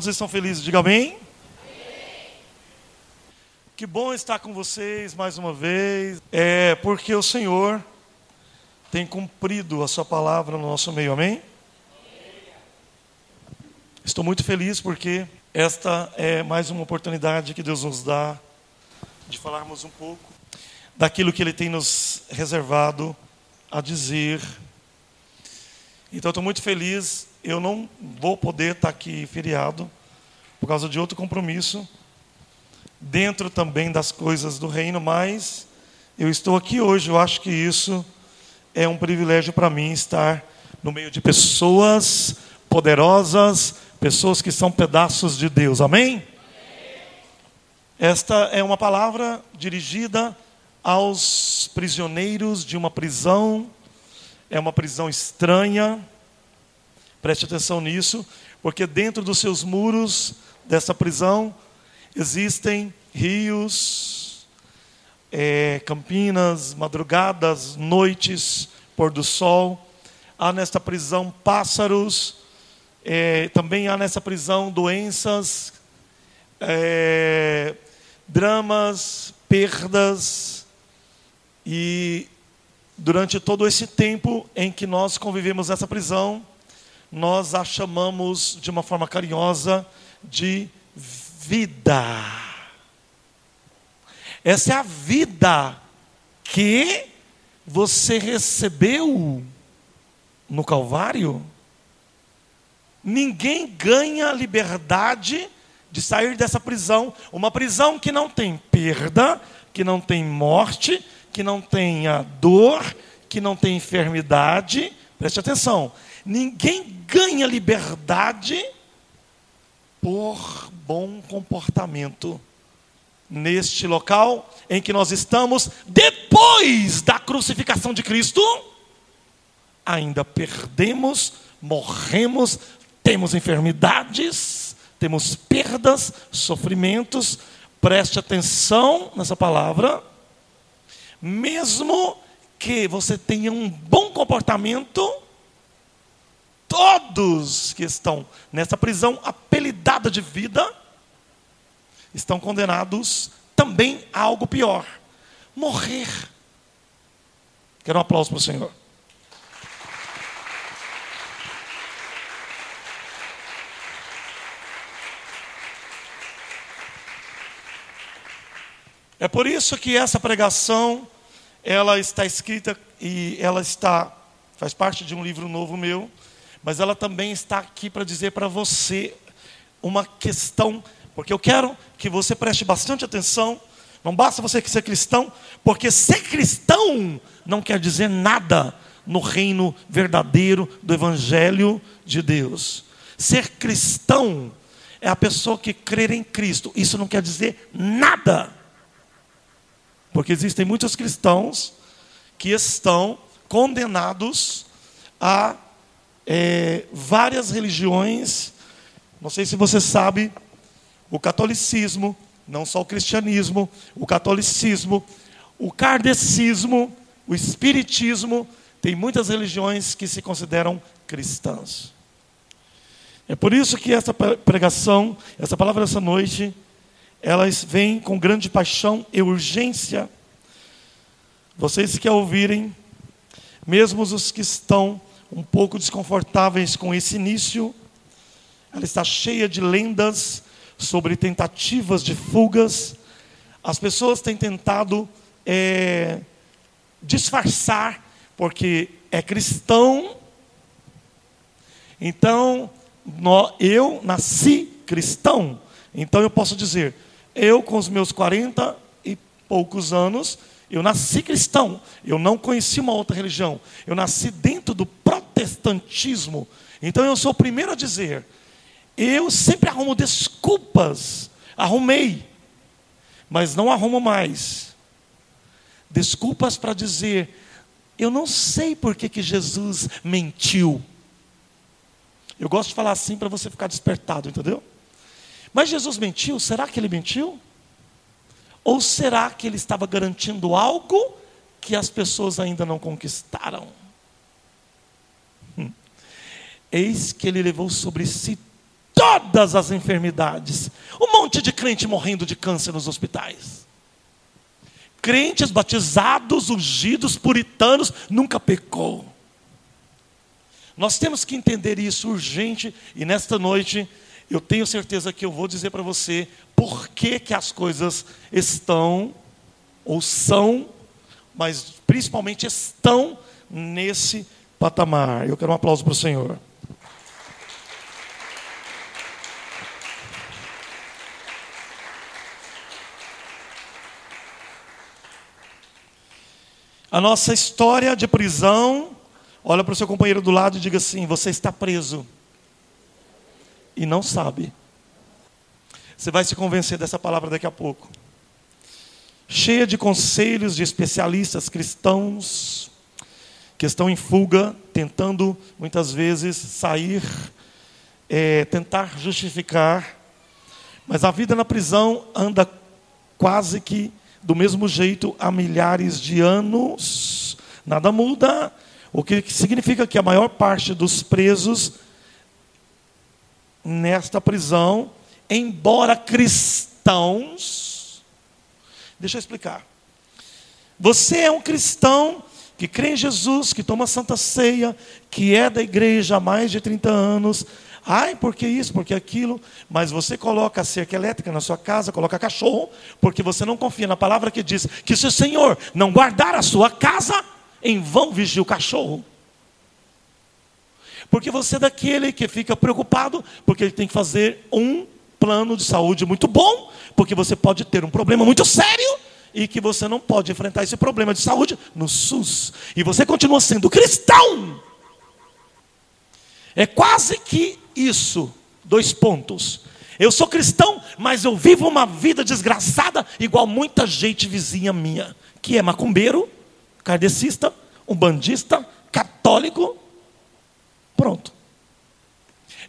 Quando vocês estão felizes, diga amém. Que bom estar com vocês mais uma vez. É porque o Senhor tem cumprido a sua palavra no nosso meio, amém? Estou muito feliz porque esta é mais uma oportunidade que Deus nos dá de falarmos um pouco daquilo que Ele tem nos reservado a dizer. Então, estou muito feliz. Eu não vou poder estar aqui feriado por causa de outro compromisso, dentro também das coisas do reino, mas eu estou aqui hoje. Eu acho que isso é um privilégio para mim estar no meio de pessoas poderosas, pessoas que são pedaços de Deus. Amém? Esta é uma palavra dirigida aos prisioneiros de uma prisão, é uma prisão estranha. Preste atenção nisso, porque dentro dos seus muros dessa prisão existem rios, é, campinas, madrugadas, noites, pôr do sol. Há nesta prisão pássaros, é, também há nessa prisão doenças, é, dramas, perdas. E durante todo esse tempo em que nós convivemos nessa prisão, nós a chamamos de uma forma carinhosa de vida. Essa é a vida que você recebeu no Calvário. Ninguém ganha liberdade de sair dessa prisão, uma prisão que não tem perda, que não tem morte, que não tenha dor, que não tem enfermidade. Preste atenção. Ninguém ganha liberdade por bom comportamento neste local em que nós estamos, depois da crucificação de Cristo, ainda perdemos, morremos, temos enfermidades, temos perdas, sofrimentos. Preste atenção nessa palavra. Mesmo que você tenha um bom comportamento, todos que estão nessa prisão apelidada de vida, estão condenados também a algo pior: morrer. Quero um aplauso para o Senhor. É por isso que essa pregação ela está escrita e ela está faz parte de um livro novo meu, mas ela também está aqui para dizer para você uma questão porque eu quero que você preste bastante atenção. Não basta você ser cristão, porque ser cristão não quer dizer nada no reino verdadeiro do Evangelho de Deus. Ser cristão é a pessoa que crê em Cristo. Isso não quer dizer nada. Porque existem muitos cristãos que estão condenados a é, várias religiões. Não sei se você sabe, o catolicismo, não só o cristianismo, o catolicismo, o kardecismo, o espiritismo, tem muitas religiões que se consideram cristãs. É por isso que essa pregação, essa palavra dessa noite, elas vêm com grande paixão e urgência. Vocês que ouvirem, mesmo os que estão um pouco desconfortáveis com esse início, ela está cheia de lendas, sobre tentativas de fugas. As pessoas têm tentado é, disfarçar, porque é cristão. Então, eu nasci cristão. Então eu posso dizer, eu com os meus 40 e poucos anos, eu nasci cristão. Eu não conheci uma outra religião. Eu nasci dentro do protestantismo. Então eu sou o primeiro a dizer, eu sempre arrumo desculpas. Arrumei, mas não arrumo mais. Desculpas para dizer, eu não sei por que, que Jesus mentiu. Eu gosto de falar assim para você ficar despertado, entendeu? Mas Jesus mentiu? Será que ele mentiu? Ou será que ele estava garantindo algo que as pessoas ainda não conquistaram? Eis que ele levou sobre si todas as enfermidades. Um monte de crente morrendo de câncer nos hospitais. Crentes batizados, ungidos, puritanos, nunca pecou. Nós temos que entender isso urgente e nesta noite eu tenho certeza que eu vou dizer para você por que, que as coisas estão ou são, mas principalmente estão nesse patamar. Eu quero um aplauso para o Senhor. A nossa história de prisão, olha para o seu companheiro do lado e diga assim: você está preso e não sabe. Você vai se convencer dessa palavra daqui a pouco. Cheia de conselhos de especialistas cristãos que estão em fuga, tentando muitas vezes sair, é, tentar justificar, mas a vida na prisão anda quase que do mesmo jeito há milhares de anos, nada muda, o que significa que a maior parte dos presos nesta prisão, embora cristãos. Deixa eu explicar. Você é um cristão que crê em Jesus, que toma santa ceia, que é da igreja há mais de 30 anos. Ai, por que isso, porque aquilo? Mas você coloca cerca elétrica na sua casa, coloca cachorro, porque você não confia na palavra que diz que se o Senhor não guardar a sua casa, em vão vigia o cachorro. Porque você é daquele que fica preocupado, porque ele tem que fazer um plano de saúde muito bom, porque você pode ter um problema muito sério e que você não pode enfrentar esse problema de saúde no SUS. E você continua sendo cristão. É quase que isso. Dois pontos. Eu sou cristão, mas eu vivo uma vida desgraçada, igual muita gente vizinha minha, que é macumbeiro, kardecista, umbandista, católico Pronto.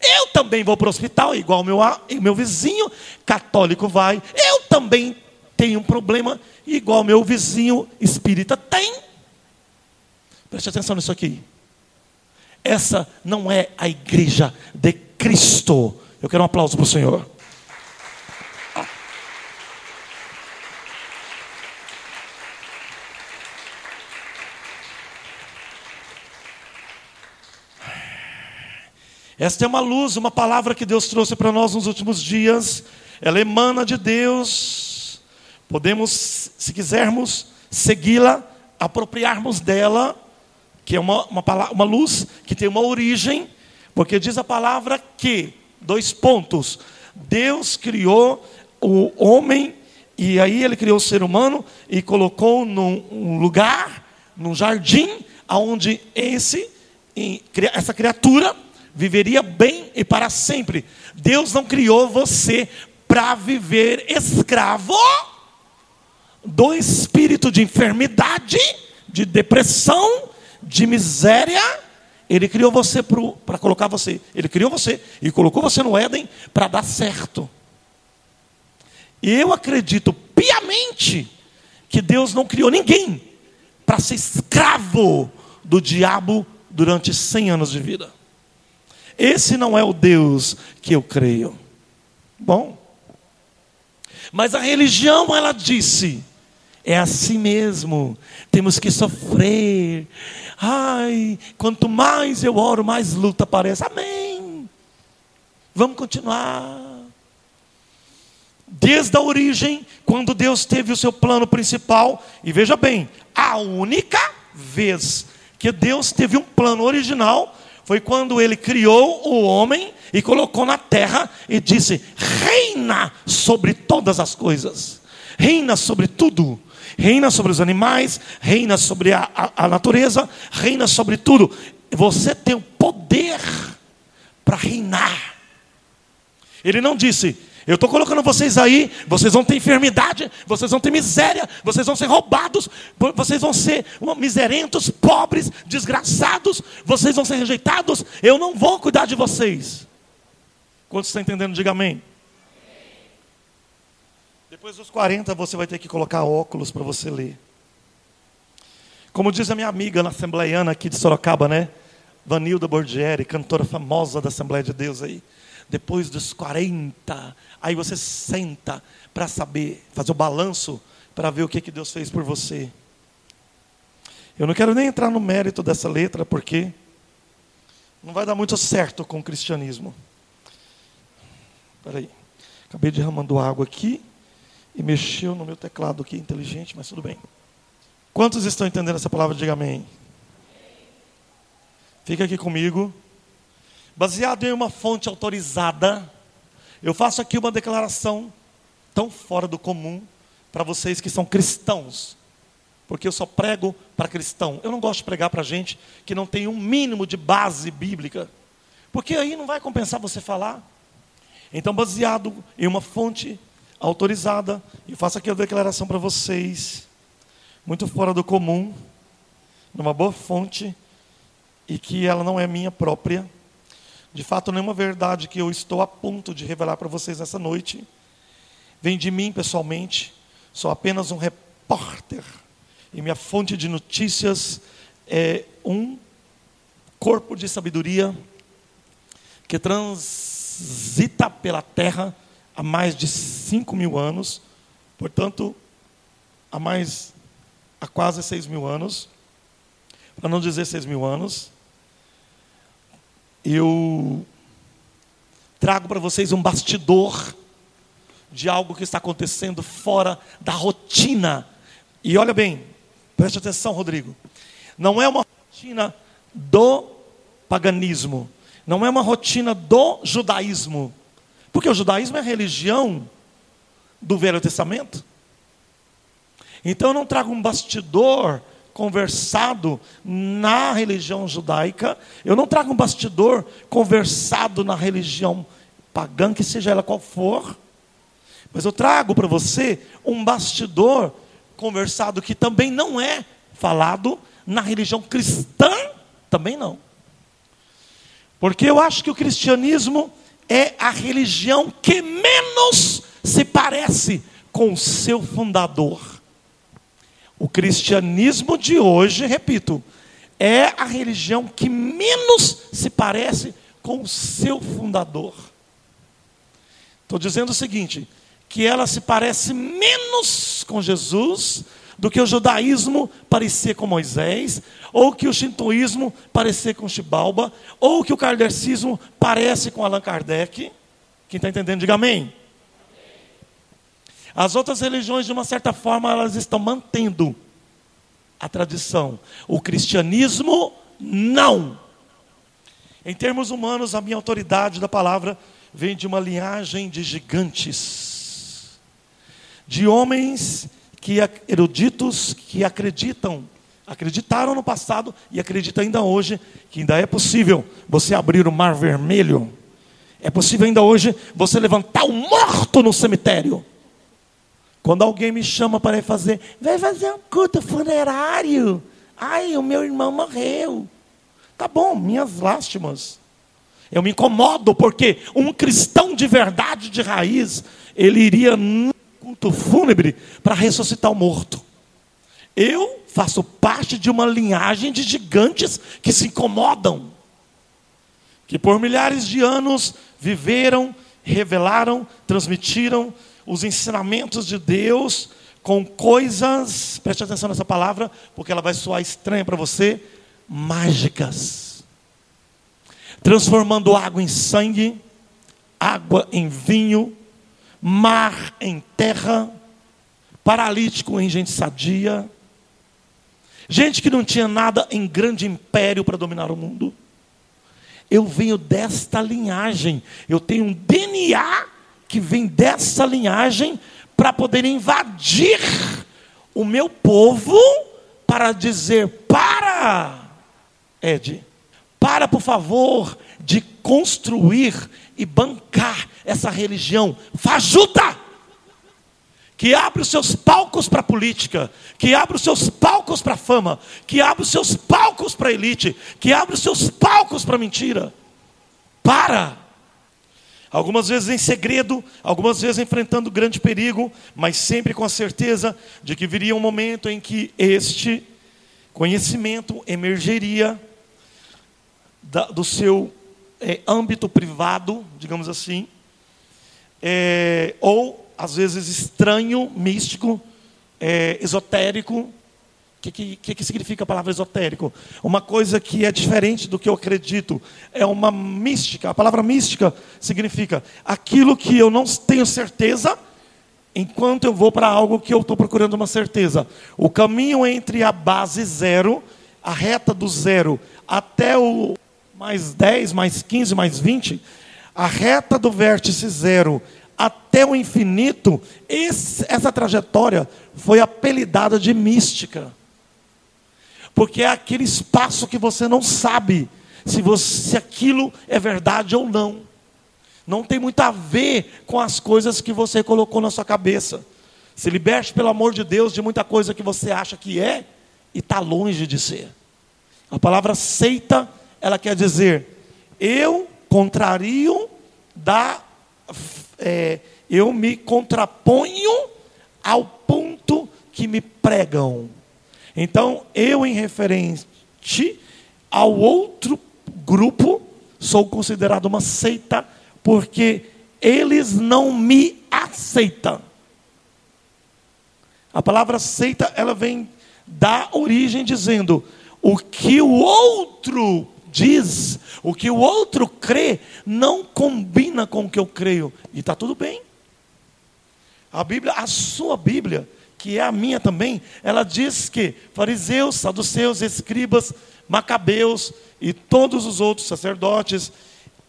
Eu também vou para o hospital, igual meu, meu vizinho católico vai. Eu também tenho um problema, igual meu vizinho espírita tem. Preste atenção nisso aqui. Essa não é a igreja de Cristo. Eu quero um aplauso para o Senhor. Esta é uma luz, uma palavra que Deus trouxe para nós nos últimos dias. Ela emana de Deus. Podemos, se quisermos, segui-la, apropriarmos dela, que é uma, uma, uma luz que tem uma origem, porque diz a palavra que, dois pontos, Deus criou o homem, e aí ele criou o ser humano e colocou num lugar, num jardim, onde esse, essa criatura viveria bem e para sempre. Deus não criou você para viver escravo do espírito de enfermidade, de depressão, de miséria. Ele criou você para colocar você. Ele criou você e colocou você no Éden para dar certo. E eu acredito piamente que Deus não criou ninguém para ser escravo do diabo durante 100 anos de vida. Esse não é o Deus que eu creio. Bom, mas a religião, ela disse, é assim mesmo, temos que sofrer. Ai, quanto mais eu oro, mais luta aparece. Amém. Vamos continuar. Desde a origem, quando Deus teve o seu plano principal, e veja bem, a única vez que Deus teve um plano original foi quando ele criou o homem e colocou na terra e disse: reina sobre todas as coisas, reina sobre tudo, reina sobre os animais, reina sobre a, a, a natureza, reina sobre tudo. Você tem o poder para reinar. Ele não disse, eu estou colocando vocês aí, vocês vão ter enfermidade, vocês vão ter miséria, vocês vão ser roubados, vocês vão ser miserentos, pobres, desgraçados, vocês vão ser rejeitados. Eu não vou cuidar de vocês. Quantos estão entendendo? Diga amém. Depois dos 40 você vai ter que colocar óculos para você ler. Como diz a minha amiga na Assembleiana aqui de Sorocaba, né? Vanilda Borgieri, cantora famosa da Assembleia de Deus aí. depois dos 40, aí você senta para saber, fazer o balanço, para ver o que, que Deus fez por você. Eu não quero nem entrar no mérito dessa letra, porque não vai dar muito certo com o cristianismo. Espera aí. Acabei derramando água aqui e mexeu no meu teclado aqui, inteligente, mas tudo bem. Quantos estão entendendo essa palavra? Diga amém. Fica aqui comigo. Baseado em uma fonte autorizada, eu faço aqui uma declaração tão fora do comum para vocês que são cristãos, porque eu só prego para cristão. Eu não gosto de pregar para gente que não tem um mínimo de base bíblica, porque aí não vai compensar você falar. Então, baseado em uma fonte autorizada, eu faço aqui a declaração para vocês, muito fora do comum, numa boa fonte, e que ela não é minha própria. De fato, nenhuma verdade que eu estou a ponto de revelar para vocês nessa noite vem de mim pessoalmente, sou apenas um repórter, e minha fonte de notícias é um corpo de sabedoria que transita pela terra há mais de 5 mil anos, portanto, há mais, há quase 6 mil anos, para não dizer 6 mil anos, eu trago para vocês um bastidor de algo que está acontecendo fora da rotina. E olha bem, preste atenção, Rodrigo. Não é uma rotina do paganismo, não é uma rotina do judaísmo, porque o judaísmo é a religião do Velho Testamento. Então eu não trago um bastidor conversado na religião judaica, eu não trago um bastidor conversado na religião pagã, que seja ela qual for, mas eu trago para você um bastidor conversado que também não é falado na religião cristã, também não. Porque eu acho que o cristianismo é a religião que menos se parece com o seu fundador. O cristianismo de hoje, repito, é a religião que menos se parece com o seu fundador. Estou dizendo o seguinte: que ela se parece menos com Jesus do que o judaísmo parecia com Moisés, ou que o shintoísmo parecia com Chibalba, ou que o kardecismo parece com Allan Kardec. Quem está entendendo, diga amém. As outras religiões, de uma certa forma, elas estão mantendo a tradição. O cristianismo, não. Em termos humanos, a minha autoridade da palavra vem de uma linhagem de gigantes de homens que eruditos que acreditam, acreditaram no passado e acreditam ainda hoje que ainda é possível você abrir o mar vermelho. É possível ainda hoje você levantar o morto no cemitério. Quando alguém me chama para ir fazer, vai fazer um culto funerário. Ai, o meu irmão morreu. Tá bom, minhas lástimas. Eu me incomodo porque um cristão de verdade, de raiz, ele iria culto fúnebre para ressuscitar o morto. Eu faço parte de uma linhagem de gigantes que se incomodam, que por milhares de anos viveram, revelaram, transmitiram os ensinamentos de Deus com coisas, preste atenção nessa palavra, porque ela vai soar estranha para você, mágicas. Transformando água em sangue, água em vinho, mar em terra, paralítico em gente sadia, gente que não tinha nada em grande império para dominar o mundo. Eu venho desta linhagem, eu tenho um DNA que vem dessa linhagem para poder invadir o meu povo para dizer: para, Ed, para por favor de construir e bancar essa religião fajuta, que abre os seus palcos para a política, que abre os seus palcos para a fama, que abre os seus palcos para a elite, que abre os seus palcos para a mentira. Para! Algumas vezes em segredo, algumas vezes enfrentando grande perigo, mas sempre com a certeza de que viria um momento em que este conhecimento emergeria do seu é, âmbito privado, digamos assim, é, ou às vezes estranho, místico, é, esotérico. O que, que, que significa a palavra esotérico? Uma coisa que é diferente do que eu acredito. É uma mística. A palavra mística significa aquilo que eu não tenho certeza, enquanto eu vou para algo que eu estou procurando uma certeza. O caminho entre a base zero, a reta do zero, até o mais 10, mais 15, mais 20, a reta do vértice zero até o infinito, esse, essa trajetória foi apelidada de mística. Porque é aquele espaço que você não sabe se, você, se aquilo é verdade ou não. Não tem muito a ver com as coisas que você colocou na sua cabeça. Se liberte, pelo amor de Deus, de muita coisa que você acha que é e está longe de ser. A palavra seita ela quer dizer, eu contrario da. É, eu me contraponho ao ponto que me pregam. Então, eu, em referente ao outro grupo, sou considerado uma seita, porque eles não me aceitam. A palavra seita, ela vem da origem dizendo: o que o outro diz, o que o outro crê, não combina com o que eu creio. E está tudo bem. A Bíblia, a sua Bíblia, que é a minha também, ela diz que fariseus, saduceus, escribas, macabeus e todos os outros sacerdotes,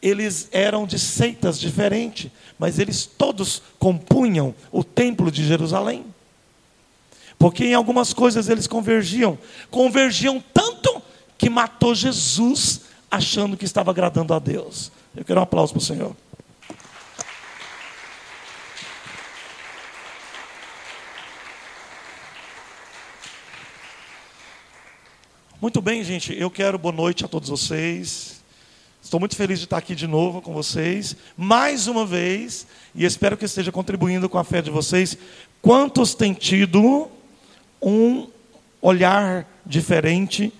eles eram de seitas diferentes, mas eles todos compunham o templo de Jerusalém. Porque em algumas coisas eles convergiam, convergiam tanto que matou Jesus achando que estava agradando a Deus. Eu quero um aplauso para o Senhor. Muito bem, gente. Eu quero boa noite a todos vocês. Estou muito feliz de estar aqui de novo com vocês, mais uma vez, e espero que esteja contribuindo com a fé de vocês. Quantos têm tido um olhar diferente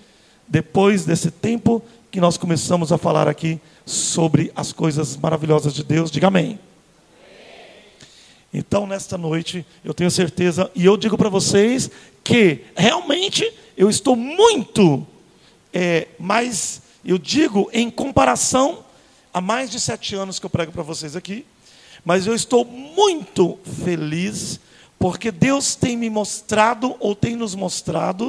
depois desse tempo que nós começamos a falar aqui sobre as coisas maravilhosas de Deus, diga amém. Então, nesta noite, eu tenho certeza, e eu digo para vocês que realmente eu estou muito é, mais, eu digo em comparação a mais de sete anos que eu prego para vocês aqui, mas eu estou muito feliz porque Deus tem me mostrado ou tem nos mostrado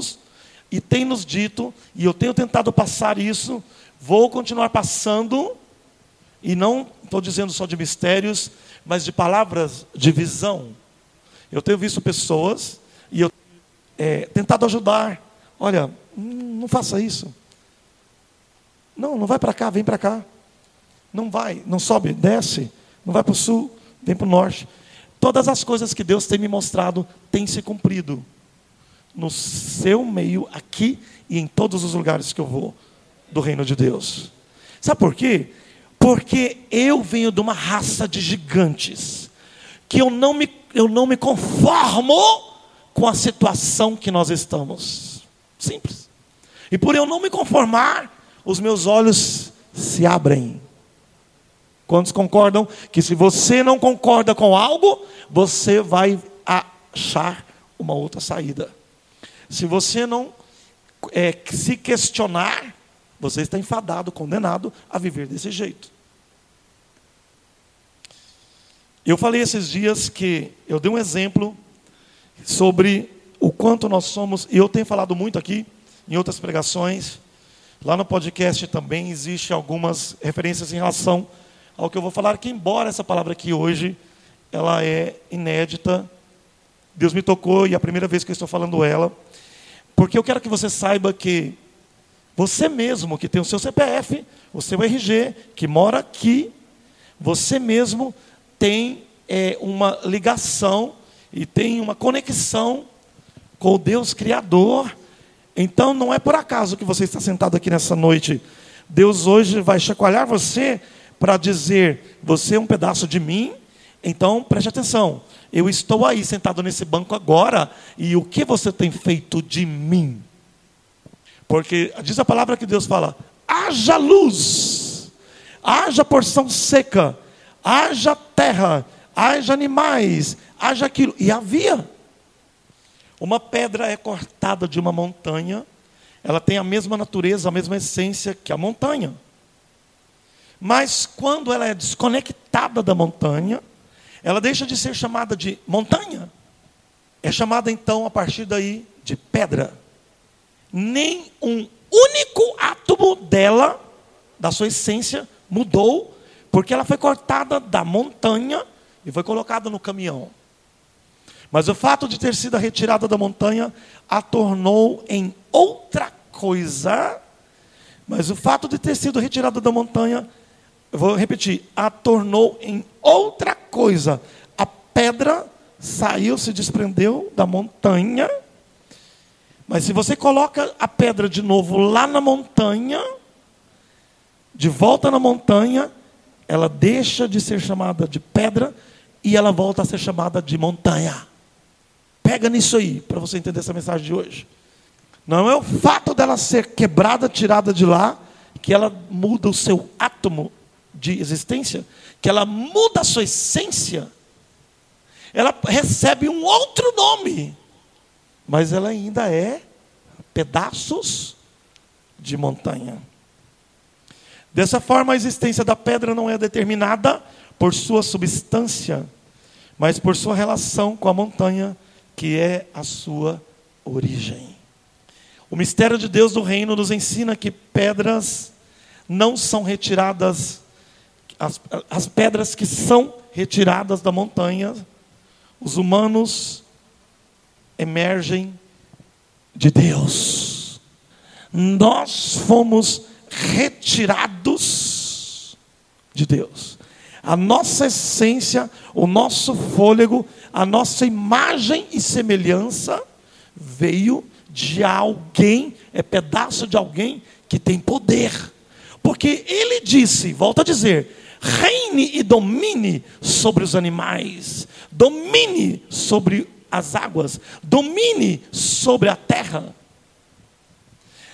e tem nos dito, e eu tenho tentado passar isso, vou continuar passando, e não estou dizendo só de mistérios, mas de palavras de visão. Eu tenho visto pessoas, e eu é, tentado ajudar. Olha, não faça isso. Não, não vai para cá, vem para cá. Não vai, não sobe, desce. Não vai para o sul, vem para o norte. Todas as coisas que Deus tem me mostrado têm se cumprido no seu meio, aqui e em todos os lugares que eu vou do reino de Deus. Sabe por quê? Porque eu venho de uma raça de gigantes, que eu não me, eu não me conformo com a situação que nós estamos. Simples. E por eu não me conformar, os meus olhos se abrem. Quantos concordam que se você não concorda com algo, você vai achar uma outra saída? Se você não é, se questionar, você está enfadado, condenado a viver desse jeito. Eu falei esses dias que eu dei um exemplo sobre o quanto nós somos, e eu tenho falado muito aqui, em outras pregações, lá no podcast também existe algumas referências em relação ao que eu vou falar, que embora essa palavra aqui hoje, ela é inédita, Deus me tocou e é a primeira vez que eu estou falando ela, porque eu quero que você saiba que você mesmo que tem o seu CPF, o seu RG, que mora aqui, você mesmo tem é, uma ligação e tem uma conexão com o Deus Criador. Então não é por acaso que você está sentado aqui nessa noite. Deus hoje vai chacoalhar você para dizer: você é um pedaço de mim, então preste atenção. Eu estou aí sentado nesse banco agora, e o que você tem feito de mim? Porque diz a palavra que Deus fala: haja luz. haja porção seca, haja terra, haja animais, haja aquilo. E havia. Uma pedra é cortada de uma montanha, ela tem a mesma natureza, a mesma essência que a montanha. Mas quando ela é desconectada da montanha, ela deixa de ser chamada de montanha. É chamada então a partir daí de pedra. Nem um único átomo dela, da sua essência, mudou, porque ela foi cortada da montanha e foi colocada no caminhão. Mas o fato de ter sido retirada da montanha a tornou em outra coisa. Mas o fato de ter sido retirada da montanha, eu vou repetir, a tornou em outra coisa. A pedra saiu, se desprendeu da montanha. Mas se você coloca a pedra de novo lá na montanha, de volta na montanha, ela deixa de ser chamada de pedra e ela volta a ser chamada de montanha. Pega nisso aí, para você entender essa mensagem de hoje. Não é o fato dela ser quebrada, tirada de lá, que ela muda o seu átomo de existência, que ela muda a sua essência. Ela recebe um outro nome, mas ela ainda é pedaços de montanha. Dessa forma, a existência da pedra não é determinada por sua substância, mas por sua relação com a montanha, que é a sua origem. O mistério de Deus do reino nos ensina que pedras não são retiradas, as, as pedras que são retiradas da montanha, os humanos emergem de Deus. Nós fomos retirados de Deus. A nossa essência, o nosso fôlego, a nossa imagem e semelhança veio de alguém, é pedaço de alguém que tem poder. Porque ele disse, volta a dizer, reine e domine sobre os animais, domine sobre as águas, domine sobre a terra.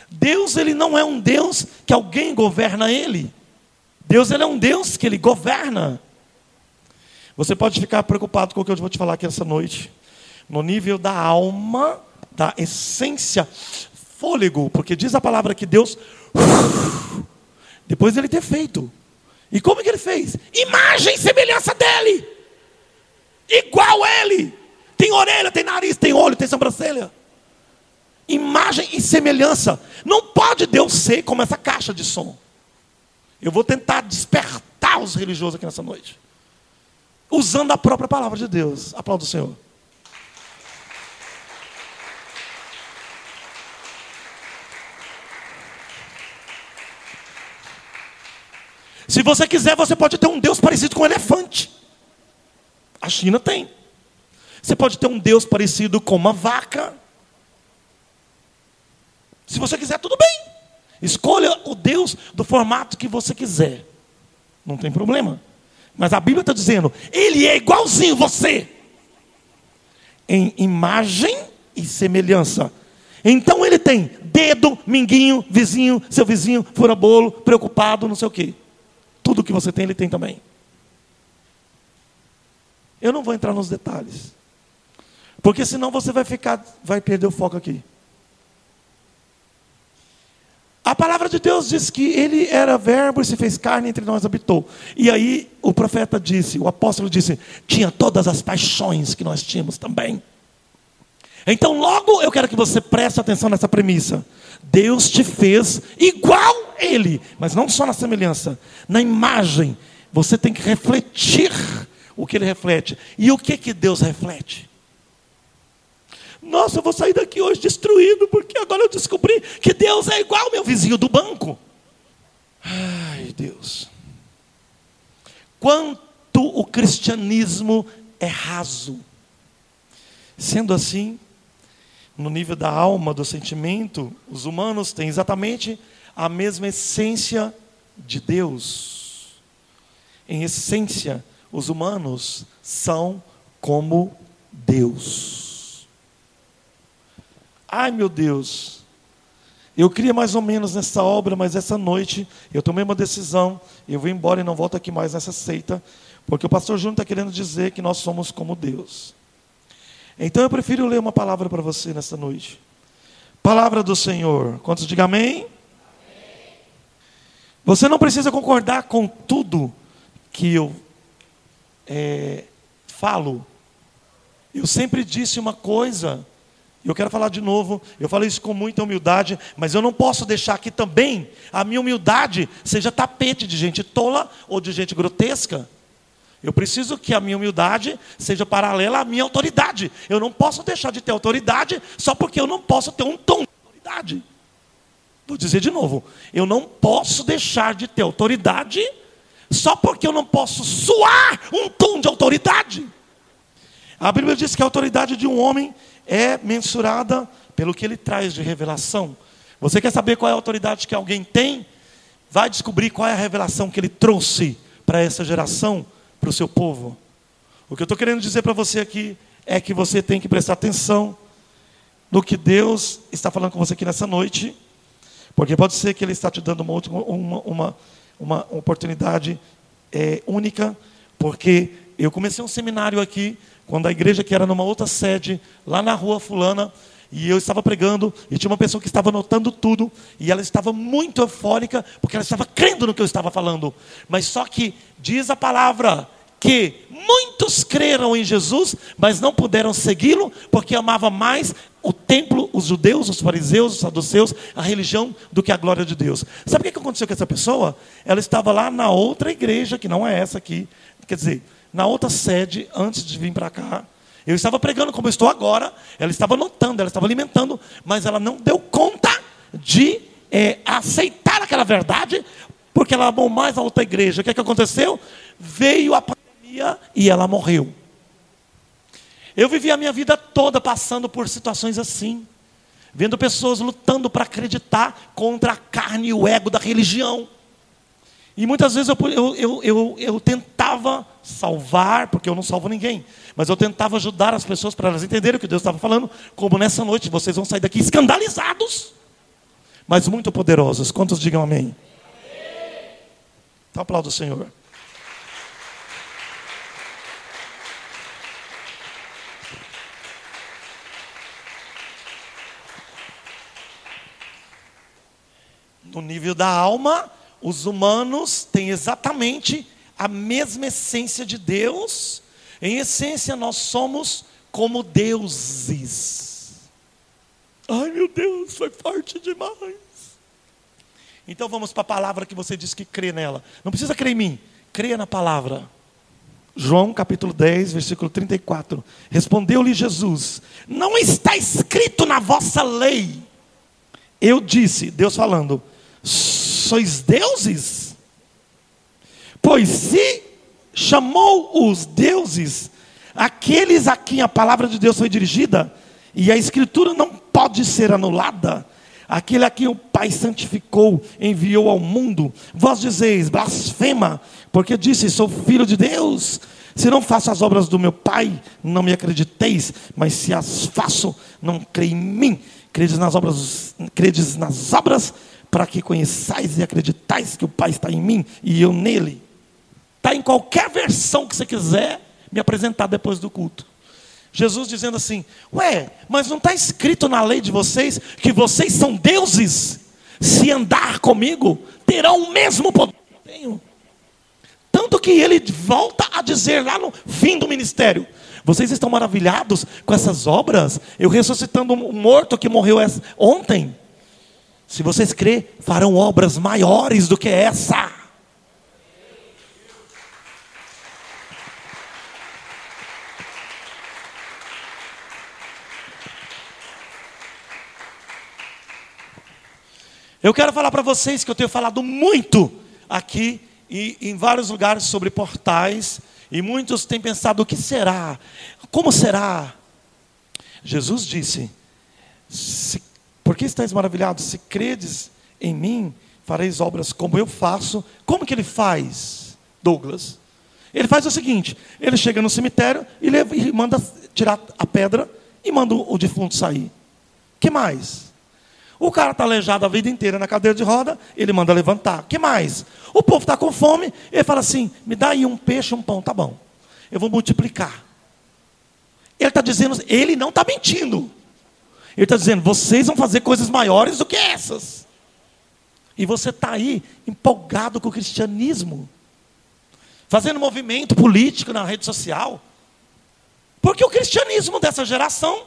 Deus ele não é um Deus que alguém governa ele. Deus ele é um Deus que ele governa. Você pode ficar preocupado com o que eu vou te falar aqui essa noite. No nível da alma, da essência, fôlego, porque diz a palavra que Deus depois ele ter feito. E como que ele fez? Imagem e semelhança dele. Igual ele. Tem orelha, tem nariz, tem olho, tem sobrancelha imagem e semelhança. Não pode Deus ser como essa caixa de som. Eu vou tentar despertar os religiosos aqui nessa noite. Usando a própria palavra de Deus. Aplauda o Senhor. Se você quiser, você pode ter um Deus parecido com um elefante. A China tem. Você pode ter um Deus parecido com uma vaca. Se você quiser, tudo bem. Escolha o Deus do formato que você quiser. Não tem problema. Mas a Bíblia está dizendo, ele é igualzinho você. Em imagem e semelhança. Então ele tem dedo, minguinho, vizinho, seu vizinho, fura bolo, preocupado, não sei o quê. Que você tem, ele tem também. Eu não vou entrar nos detalhes. Porque senão você vai ficar, vai perder o foco aqui. A palavra de Deus diz que ele era verbo e se fez carne entre nós habitou. E aí o profeta disse, o apóstolo disse, tinha todas as paixões que nós tínhamos também. Então, logo eu quero que você preste atenção nessa premissa. Deus te fez igual ele, mas não só na semelhança, na imagem. Você tem que refletir o que ele reflete. E o que que Deus reflete? Nossa, eu vou sair daqui hoje destruído, porque agora eu descobri que Deus é igual ao meu vizinho do banco. Ai, Deus. Quanto o cristianismo é raso. Sendo assim, no nível da alma, do sentimento, os humanos têm exatamente a mesma essência de Deus. Em essência, os humanos são como Deus. Ai meu Deus, Eu queria mais ou menos nessa obra, mas essa noite eu tomei uma decisão. Eu vou embora e não volto aqui mais nessa seita, porque o pastor Júnior está querendo dizer que nós somos como Deus. Então eu prefiro ler uma palavra para você nessa noite. Palavra do Senhor. Quantos digam amém? Você não precisa concordar com tudo que eu é, falo. Eu sempre disse uma coisa, e eu quero falar de novo. Eu falei isso com muita humildade, mas eu não posso deixar que também a minha humildade seja tapete de gente tola ou de gente grotesca. Eu preciso que a minha humildade seja paralela à minha autoridade. Eu não posso deixar de ter autoridade só porque eu não posso ter um tom de autoridade. Vou dizer de novo: eu não posso deixar de ter autoridade só porque eu não posso suar um tom de autoridade. A Bíblia diz que a autoridade de um homem é mensurada pelo que ele traz de revelação. Você quer saber qual é a autoridade que alguém tem? Vai descobrir qual é a revelação que ele trouxe para essa geração, para o seu povo. O que eu estou querendo dizer para você aqui é que você tem que prestar atenção no que Deus está falando com você aqui nessa noite porque pode ser que Ele está te dando uma, uma, uma, uma oportunidade é, única, porque eu comecei um seminário aqui, quando a igreja que era numa outra sede, lá na rua fulana, e eu estava pregando, e tinha uma pessoa que estava anotando tudo, e ela estava muito eufórica, porque ela estava crendo no que eu estava falando. Mas só que diz a palavra que muitos creram em Jesus, mas não puderam segui-lo, porque amava mais o templo, os judeus, os fariseus, os saduceus, a religião, do que a glória de Deus. Sabe o que aconteceu com essa pessoa? Ela estava lá na outra igreja, que não é essa aqui, quer dizer, na outra sede, antes de vir para cá. Eu estava pregando como estou agora, ela estava notando, ela estava alimentando, mas ela não deu conta de é, aceitar aquela verdade, porque ela amou mais a outra igreja. O que, é que aconteceu? Veio a pandemia e ela morreu. Eu vivi a minha vida toda passando por situações assim, vendo pessoas lutando para acreditar contra a carne e o ego da religião. E muitas vezes eu, eu, eu, eu, eu tentava salvar, porque eu não salvo ninguém, mas eu tentava ajudar as pessoas para elas entenderem o que Deus estava falando, como nessa noite vocês vão sair daqui escandalizados, mas muito poderosos. Quantos digam amém? Então aplauda o Senhor. No nível da alma, os humanos têm exatamente a mesma essência de Deus. Em essência, nós somos como deuses. Ai meu Deus, foi forte demais. Então vamos para a palavra que você diz que crê nela. Não precisa crer em mim, creia na palavra. João capítulo 10, versículo 34. Respondeu-lhe Jesus: Não está escrito na vossa lei. Eu disse, Deus falando, sois deuses? Pois se chamou os deuses, aqueles a quem a palavra de Deus foi dirigida, e a escritura não pode ser anulada, aquele a quem o Pai santificou, enviou ao mundo, vós dizeis, blasfema, porque disse, sou filho de Deus. Se não faço as obras do meu Pai, não me acrediteis, mas se as faço, não creio em mim. Credes nas obras, credes nas obras para que conheçais e acreditais que o Pai está em mim e eu nele. Está em qualquer versão que você quiser me apresentar depois do culto. Jesus dizendo assim: Ué, mas não está escrito na lei de vocês que vocês são deuses? Se andar comigo, terão o mesmo poder que eu tenho. Tanto que ele volta a dizer lá no fim do ministério: Vocês estão maravilhados com essas obras? Eu ressuscitando um morto que morreu ontem. Se vocês crê, farão obras maiores do que essa. Eu quero falar para vocês que eu tenho falado muito aqui e em vários lugares sobre portais, e muitos têm pensado: o que será? Como será? Jesus disse: se por que estáis maravilhados? Se credes em mim, fareis obras como eu faço. Como que ele faz, Douglas? Ele faz o seguinte: ele chega no cemitério e, leva, e manda tirar a pedra e manda o defunto sair. que mais? O cara está aleijado a vida inteira na cadeira de roda, ele manda levantar. Que mais? O povo está com fome, ele fala assim: me dá aí um peixe, um pão, tá bom. Eu vou multiplicar. Ele está dizendo, ele não está mentindo. Ele está dizendo, vocês vão fazer coisas maiores do que essas. E você está aí empolgado com o cristianismo, fazendo movimento político na rede social. Porque o cristianismo dessa geração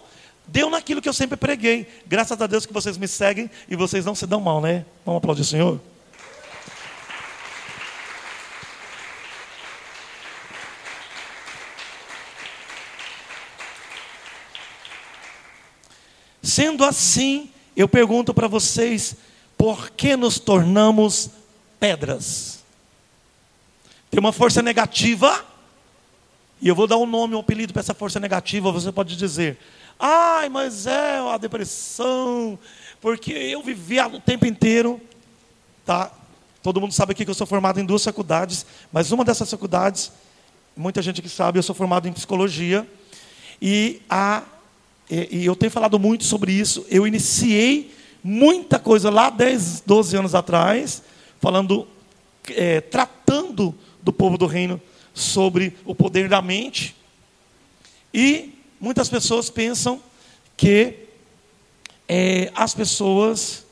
deu naquilo que eu sempre preguei. Graças a Deus que vocês me seguem e vocês não se dão mal, né? Vamos aplaudir o Senhor? Sendo assim, eu pergunto para vocês, por que nos tornamos pedras? Tem uma força negativa, e eu vou dar um nome, um apelido para essa força negativa, você pode dizer, Ai, mas é a depressão, porque eu vivia o tempo inteiro, tá? Todo mundo sabe aqui que eu sou formado em duas faculdades, mas uma dessas faculdades, muita gente que sabe, eu sou formado em psicologia, e, a, e, e eu tenho falado muito sobre isso. Eu iniciei muita coisa lá 10, 12 anos atrás, falando, é, tratando do povo do reino sobre o poder da mente. E Muitas pessoas pensam que é, as pessoas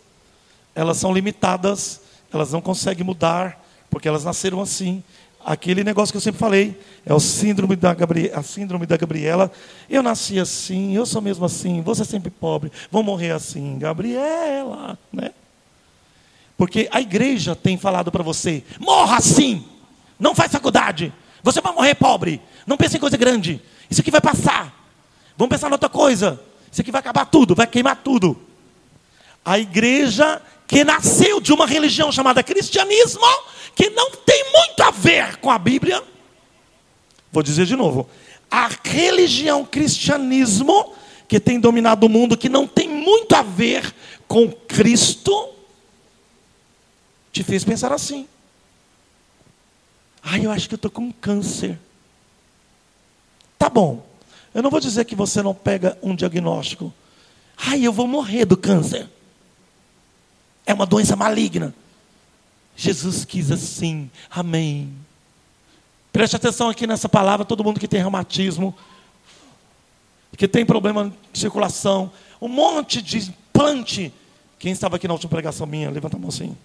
elas são limitadas, elas não conseguem mudar, porque elas nasceram assim. Aquele negócio que eu sempre falei, é o síndrome da, Gabri a síndrome da Gabriela. Eu nasci assim, eu sou mesmo assim, você é sempre pobre, vou morrer assim, Gabriela, né? Porque a igreja tem falado para você: morra assim, não faz faculdade, você vai morrer pobre, não pense em coisa grande, isso aqui vai passar. Vamos pensar em outra coisa. Isso aqui vai acabar tudo, vai queimar tudo. A igreja que nasceu de uma religião chamada cristianismo, que não tem muito a ver com a Bíblia. Vou dizer de novo. A religião cristianismo, que tem dominado o mundo, que não tem muito a ver com Cristo, te fez pensar assim. Ai, eu acho que eu estou com câncer. Tá bom. Eu não vou dizer que você não pega um diagnóstico. Ai, eu vou morrer do câncer. É uma doença maligna. Jesus quis assim. Amém. Preste atenção aqui nessa palavra, todo mundo que tem reumatismo, que tem problema de circulação, um monte de implante. Quem estava aqui na última pregação minha? Levanta a mão assim.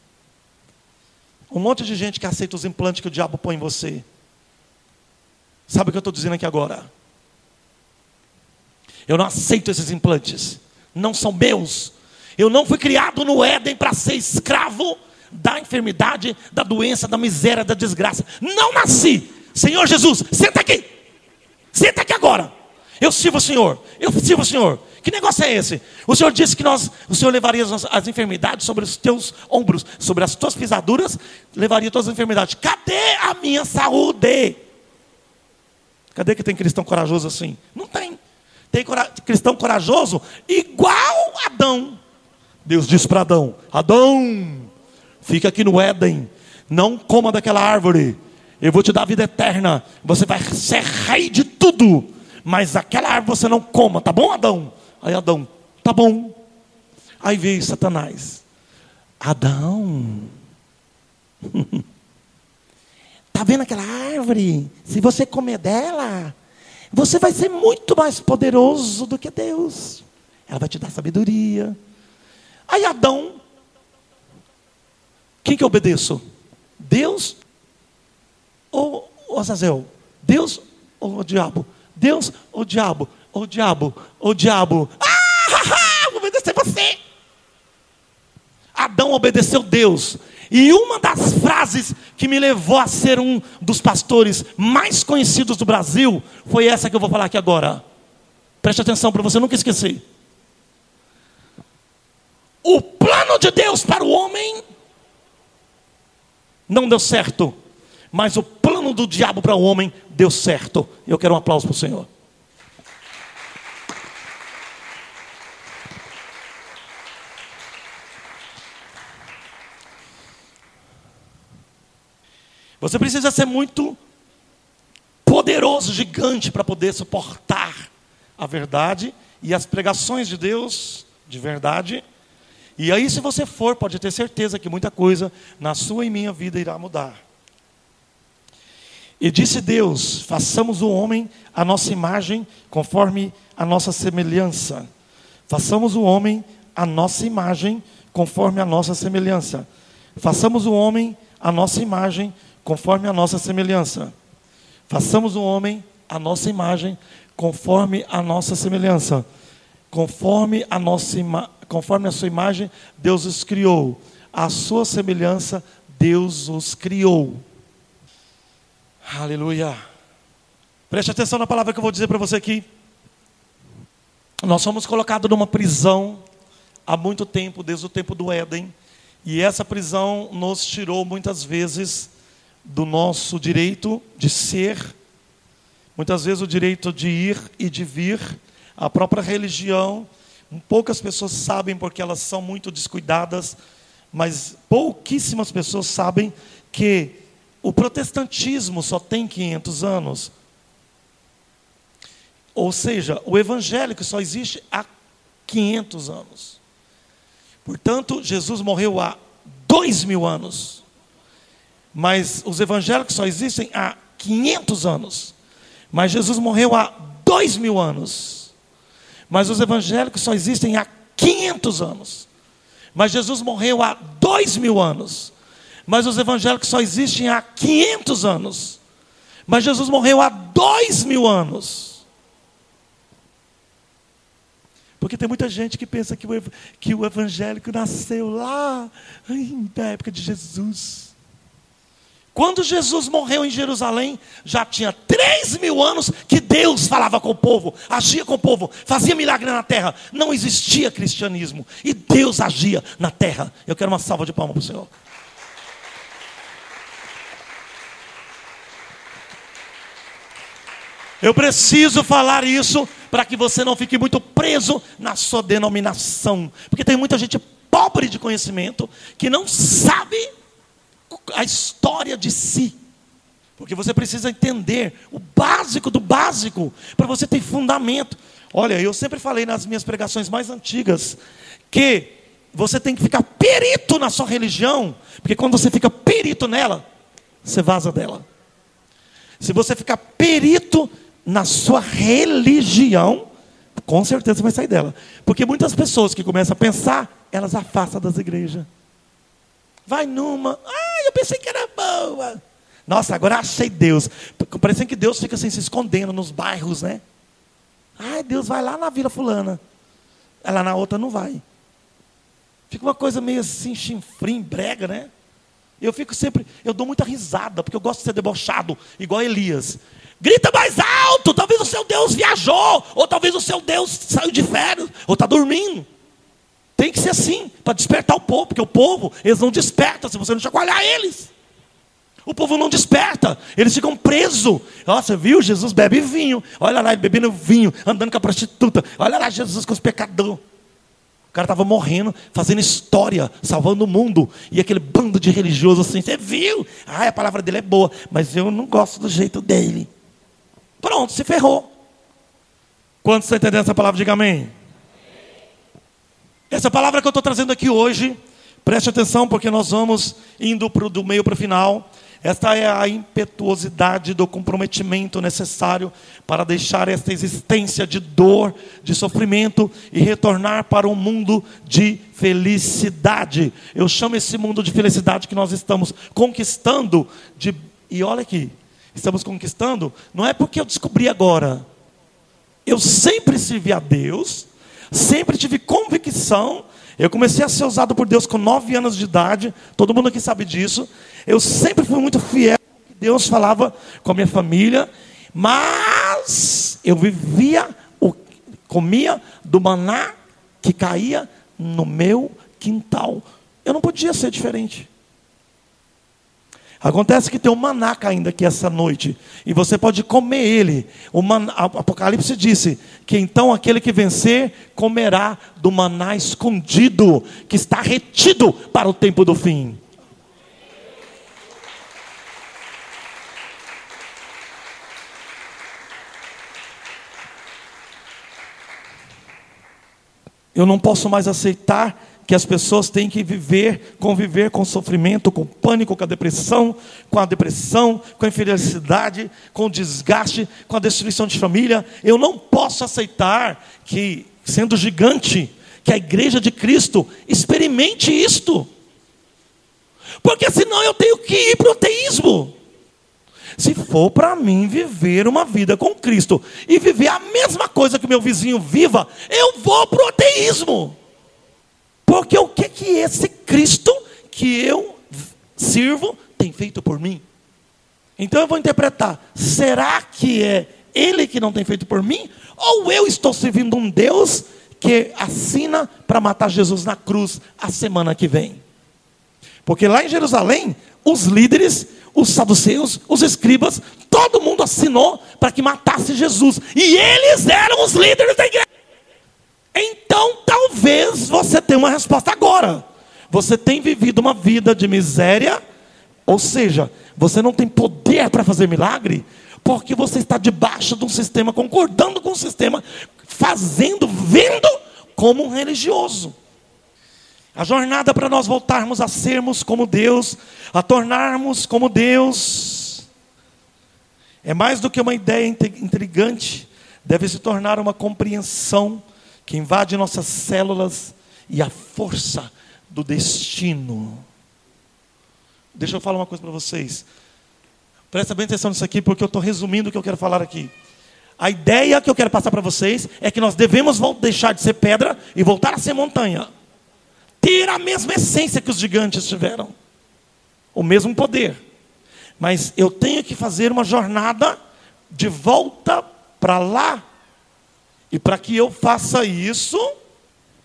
Um monte de gente que aceita os implantes que o diabo põe em você. Sabe o que eu estou dizendo aqui agora? Eu não aceito esses implantes. Não são meus. Eu não fui criado no Éden para ser escravo da enfermidade, da doença, da miséria, da desgraça. Não nasci. Senhor Jesus, senta aqui. Senta aqui agora. Eu sirvo o Senhor. Eu sirvo o Senhor. Que negócio é esse? O Senhor disse que nós, o Senhor levaria as, as enfermidades sobre os teus ombros, sobre as tuas pisaduras, levaria todas as enfermidades. Cadê a minha saúde? Cadê que tem cristão corajoso assim? Não tem. Tem cristão corajoso igual Adão. Deus disse para Adão: Adão, fica aqui no Éden, não coma daquela árvore. Eu vou te dar a vida eterna. Você vai ser rei de tudo. Mas aquela árvore você não coma, tá bom, Adão? Aí Adão, tá bom. Aí veio Satanás. Adão, tá vendo aquela árvore? Se você comer dela, você vai ser muito mais poderoso do que Deus. Ela vai te dar sabedoria. Aí Adão, quem que eu obedeço? Deus ou Azazel? Deus ou o diabo? Deus ou o diabo? Ou o diabo? Ou o diabo? Ah, vou obedecer você. Adão obedeceu Deus. E uma das frases que me levou a ser um dos pastores mais conhecidos do Brasil foi essa que eu vou falar aqui agora. Preste atenção para você nunca esquecer. O plano de Deus para o homem não deu certo, mas o plano do diabo para o homem deu certo. Eu quero um aplauso para o Senhor. Você precisa ser muito poderoso, gigante, para poder suportar a verdade e as pregações de Deus de verdade E aí, se você for, pode ter certeza que muita coisa na sua e minha vida irá mudar. E disse Deus: façamos o homem a nossa imagem, conforme a nossa semelhança. Façamos o homem a nossa imagem, conforme a nossa semelhança. Façamos o homem a nossa imagem, conforme a nossa semelhança. Façamos o homem a nossa imagem, conforme a nossa semelhança. Conforme a nossa conforme a sua imagem, Deus os criou. A sua semelhança, Deus os criou. Aleluia. Preste atenção na palavra que eu vou dizer para você aqui. Nós somos colocados numa prisão há muito tempo, desde o tempo do Éden, e essa prisão nos tirou muitas vezes do nosso direito de ser, muitas vezes o direito de ir e de vir, a própria religião. Poucas pessoas sabem porque elas são muito descuidadas, mas pouquíssimas pessoas sabem que o protestantismo só tem 500 anos. Ou seja, o evangélico só existe há 500 anos. Portanto, Jesus morreu há dois mil anos. Mas os evangélicos só existem há 500 anos. Mas Jesus morreu há dois mil anos. Mas os evangélicos só existem há 500 anos. Mas Jesus morreu há dois mil anos. Mas os evangélicos só existem há 500 anos. Mas Jesus morreu há dois mil anos. Porque tem muita gente que pensa que o, que o evangélico nasceu lá, na época de Jesus. Quando Jesus morreu em Jerusalém, já tinha três mil anos que Deus falava com o povo, agia com o povo, fazia milagre na terra. Não existia cristianismo. E Deus agia na terra. Eu quero uma salva de palmas para o Senhor. Eu preciso falar isso para que você não fique muito preso na sua denominação. Porque tem muita gente pobre de conhecimento que não sabe a história de si. Porque você precisa entender o básico do básico para você ter fundamento. Olha, eu sempre falei nas minhas pregações mais antigas que você tem que ficar perito na sua religião, porque quando você fica perito nela, você vaza dela. Se você ficar perito na sua religião, com certeza vai sair dela. Porque muitas pessoas que começam a pensar, elas afastam das igrejas. Vai numa, ah, pensei que era boa. Nossa, agora achei Deus. Parecendo que Deus fica assim se escondendo nos bairros, né? Ai, Deus vai lá na Vila Fulana. Lá na outra não vai. Fica uma coisa meio assim, chinfrim, brega, né? Eu fico sempre, eu dou muita risada, porque eu gosto de ser debochado, igual Elias. Grita mais alto, talvez o seu Deus viajou, ou talvez o seu Deus saiu de férias, ou está dormindo. Tem que ser assim, para despertar o povo, porque o povo, eles não despertam se você não chacoalhar eles. O povo não desperta, eles ficam presos. Nossa, viu? Jesus bebe vinho. Olha lá, bebendo vinho, andando com a prostituta. Olha lá, Jesus com os pecadores. O cara estava morrendo, fazendo história, salvando o mundo. E aquele bando de religiosos assim, você viu? Ah, a palavra dele é boa, mas eu não gosto do jeito dele. Pronto, se ferrou. Quantos estão entendendo essa palavra? Diga amém. Essa palavra que eu estou trazendo aqui hoje, preste atenção, porque nós vamos indo pro, do meio para o final. Esta é a impetuosidade do comprometimento necessário para deixar esta existência de dor, de sofrimento e retornar para um mundo de felicidade. Eu chamo esse mundo de felicidade que nós estamos conquistando de e olha aqui, estamos conquistando, não é porque eu descobri agora. Eu sempre servi a Deus, sempre tive convicção. Eu comecei a ser usado por Deus com nove anos de idade, todo mundo aqui sabe disso. Eu sempre fui muito fiel ao que Deus falava com a minha família, mas eu vivia, comia do maná que caía no meu quintal. Eu não podia ser diferente. Acontece que tem um maná caindo aqui essa noite, e você pode comer ele. O Apocalipse disse que então aquele que vencer comerá do maná escondido, que está retido para o tempo do fim. Eu não posso mais aceitar que as pessoas têm que viver, conviver com o sofrimento, com o pânico, com a depressão, com a depressão, com a infelicidade, com o desgaste, com a destruição de família. Eu não posso aceitar que, sendo gigante, que a igreja de Cristo experimente isto. Porque senão eu tenho que ir para o teísmo. Se for para mim viver uma vida com Cristo e viver a mesma coisa que meu vizinho viva, eu vou para o ateísmo. Porque o que que esse Cristo que eu sirvo tem feito por mim? Então eu vou interpretar: será que é ele que não tem feito por mim? Ou eu estou servindo um Deus que assina para matar Jesus na cruz a semana que vem? Porque lá em Jerusalém, os líderes, os saduceus, os escribas, todo mundo assinou para que matasse Jesus. E eles eram os líderes da igreja. Então, talvez você tenha uma resposta agora. Você tem vivido uma vida de miséria, ou seja, você não tem poder para fazer milagre, porque você está debaixo de um sistema, concordando com o sistema, fazendo, vendo como um religioso. A jornada para nós voltarmos a sermos como Deus, a tornarmos como Deus, é mais do que uma ideia intrigante, deve se tornar uma compreensão que invade nossas células e a força do destino. Deixa eu falar uma coisa para vocês. Presta bem atenção nisso aqui, porque eu estou resumindo o que eu quero falar aqui. A ideia que eu quero passar para vocês é que nós devemos deixar de ser pedra e voltar a ser montanha. Ter a mesma essência que os gigantes tiveram, o mesmo poder. Mas eu tenho que fazer uma jornada de volta para lá e para que eu faça isso,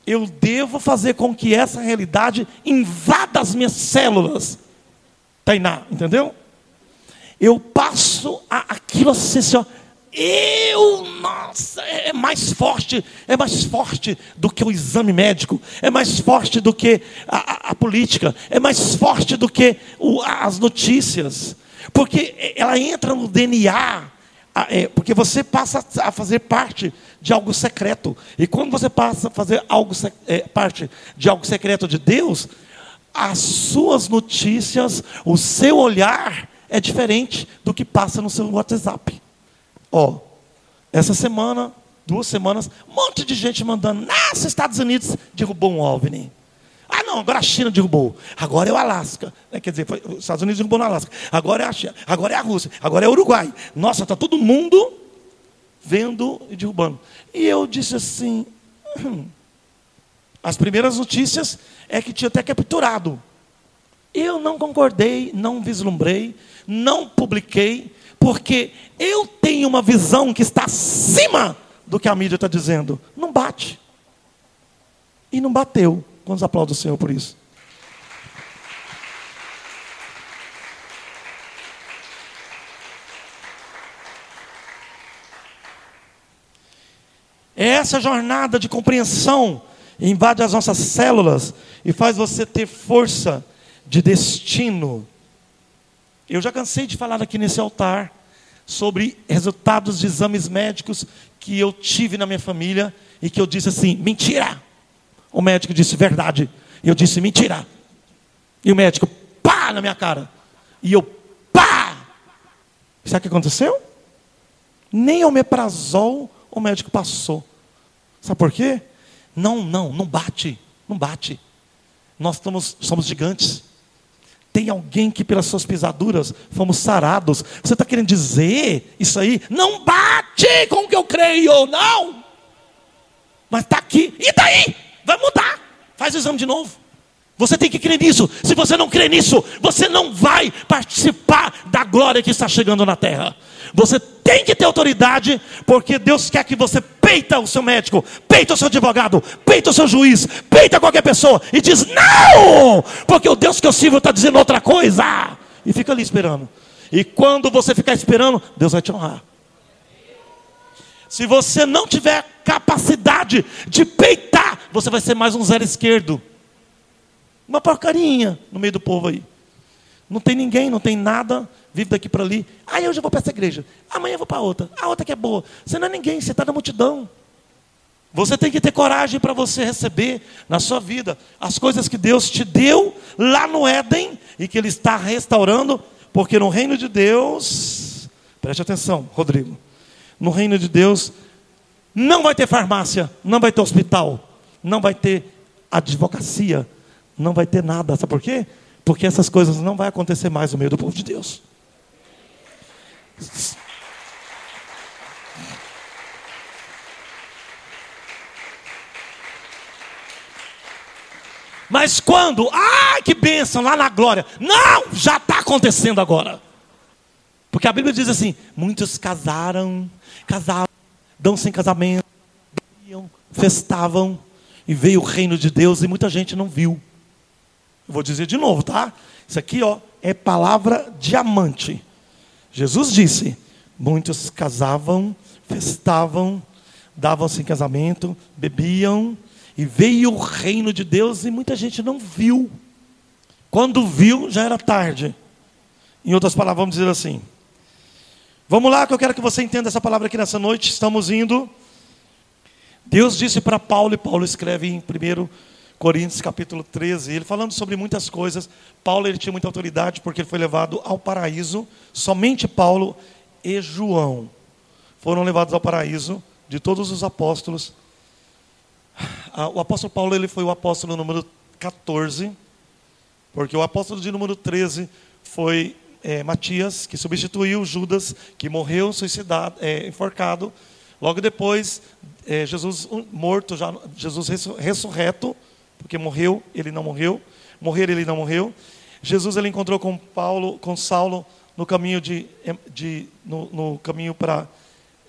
eu devo fazer com que essa realidade invada as minhas células. Tainá, entendeu? Eu passo a, aquilo assim, ó, eu, nossa, é mais forte, é mais forte do que o exame médico, é mais forte do que a, a, a política, é mais forte do que o, as notícias, porque ela entra no DNA, é, porque você passa a fazer parte de algo secreto. E quando você passa a fazer algo, é, parte de algo secreto de Deus, as suas notícias, o seu olhar é diferente do que passa no seu WhatsApp. Ó, essa semana, duas semanas, um monte de gente mandando, nossa, Estados Unidos derrubou um OVNI. Ah, não, agora a China derrubou. Agora é o Alasca. É, quer dizer, foi, os Estados Unidos derrubou no Alasca. Agora é a China. Agora é a Rússia. Agora é o Uruguai. Nossa, está todo mundo vendo e derrubando. E eu disse assim: hum. as primeiras notícias é que tinha até capturado. Eu não concordei, não vislumbrei, não publiquei, porque eu tenho uma visão que está acima do que a mídia está dizendo. Não bate. E não bateu. Quantos aplaudem o Senhor por isso? É essa jornada de compreensão invade as nossas células e faz você ter força de destino. Eu já cansei de falar aqui nesse altar sobre resultados de exames médicos que eu tive na minha família e que eu disse assim: mentira! O médico disse verdade. E eu disse mentira. E o médico, pá, na minha cara. E eu, pá! Sabe o que aconteceu? Nem o meprazol o médico passou. Sabe por quê? Não, não, não bate, não bate. Nós estamos, somos gigantes. Tem alguém que pelas suas pisaduras fomos sarados. Você está querendo dizer isso aí? Não bate com o que eu creio, não. Mas está aqui. E daí? Vai mudar. Faz o exame de novo. Você tem que crer nisso. Se você não crê nisso, você não vai participar da glória que está chegando na terra. Você tem que ter autoridade, porque Deus quer que você peita o seu médico, peita o seu advogado, peita o seu juiz, peita qualquer pessoa e diz não, porque o Deus que eu sirvo está dizendo outra coisa. E fica ali esperando. E quando você ficar esperando, Deus vai te honrar. Se você não tiver capacidade de peitar, você vai ser mais um zero esquerdo. Uma porcaria no meio do povo aí. Não tem ninguém, não tem nada, vive daqui para ali. Aí hoje eu vou para essa igreja, amanhã eu vou para outra, a outra que é boa. Você não é ninguém, você está na multidão. Você tem que ter coragem para você receber na sua vida as coisas que Deus te deu lá no Éden e que Ele está restaurando, porque no reino de Deus, preste atenção, Rodrigo, no reino de Deus não vai ter farmácia, não vai ter hospital, não vai ter advocacia, não vai ter nada. Sabe por quê? Porque essas coisas não vão acontecer mais no meio do povo de Deus. Mas quando, ai que bênção, lá na glória. Não, já está acontecendo agora. Porque a Bíblia diz assim: muitos casaram, casaram, dão sem casamento, festavam, e veio o reino de Deus e muita gente não viu. Eu vou dizer de novo, tá? Isso aqui, ó, é palavra diamante. Jesus disse: muitos casavam, festavam, davam-se em casamento, bebiam, e veio o reino de Deus e muita gente não viu. Quando viu, já era tarde. Em outras palavras, vamos dizer assim. Vamos lá, que eu quero que você entenda essa palavra aqui nessa noite. Estamos indo. Deus disse para Paulo, e Paulo escreve em 1 Coríntios capítulo 13, ele falando sobre muitas coisas. Paulo ele tinha muita autoridade porque ele foi levado ao paraíso. Somente Paulo e João foram levados ao paraíso de todos os apóstolos ah, o apóstolo Paulo ele foi o apóstolo número 14, porque o apóstolo de número 13 foi é, Matias, que substituiu Judas, que morreu suicidado, é, enforcado. Logo depois, é, Jesus morto, já, Jesus ressurreto, porque morreu, ele não morreu. Morrer, ele não morreu. Jesus ele encontrou com Paulo, com Saulo no caminho de, de no, no caminho para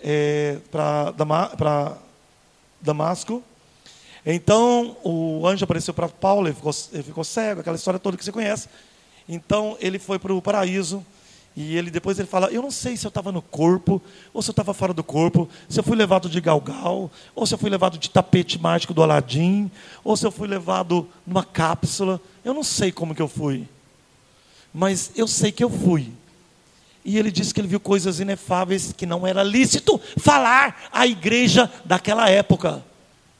é, para Damasco. Então o anjo apareceu para Paulo, ele ficou, ele ficou, cego, aquela história toda que você conhece. Então ele foi para o paraíso e ele depois ele fala: Eu não sei se eu estava no corpo ou se eu estava fora do corpo, se eu fui levado de galgal, ou se eu fui levado de tapete mágico do Aladim, ou se eu fui levado numa cápsula. Eu não sei como que eu fui, mas eu sei que eu fui. E ele disse que ele viu coisas inefáveis que não era lícito falar à igreja daquela época.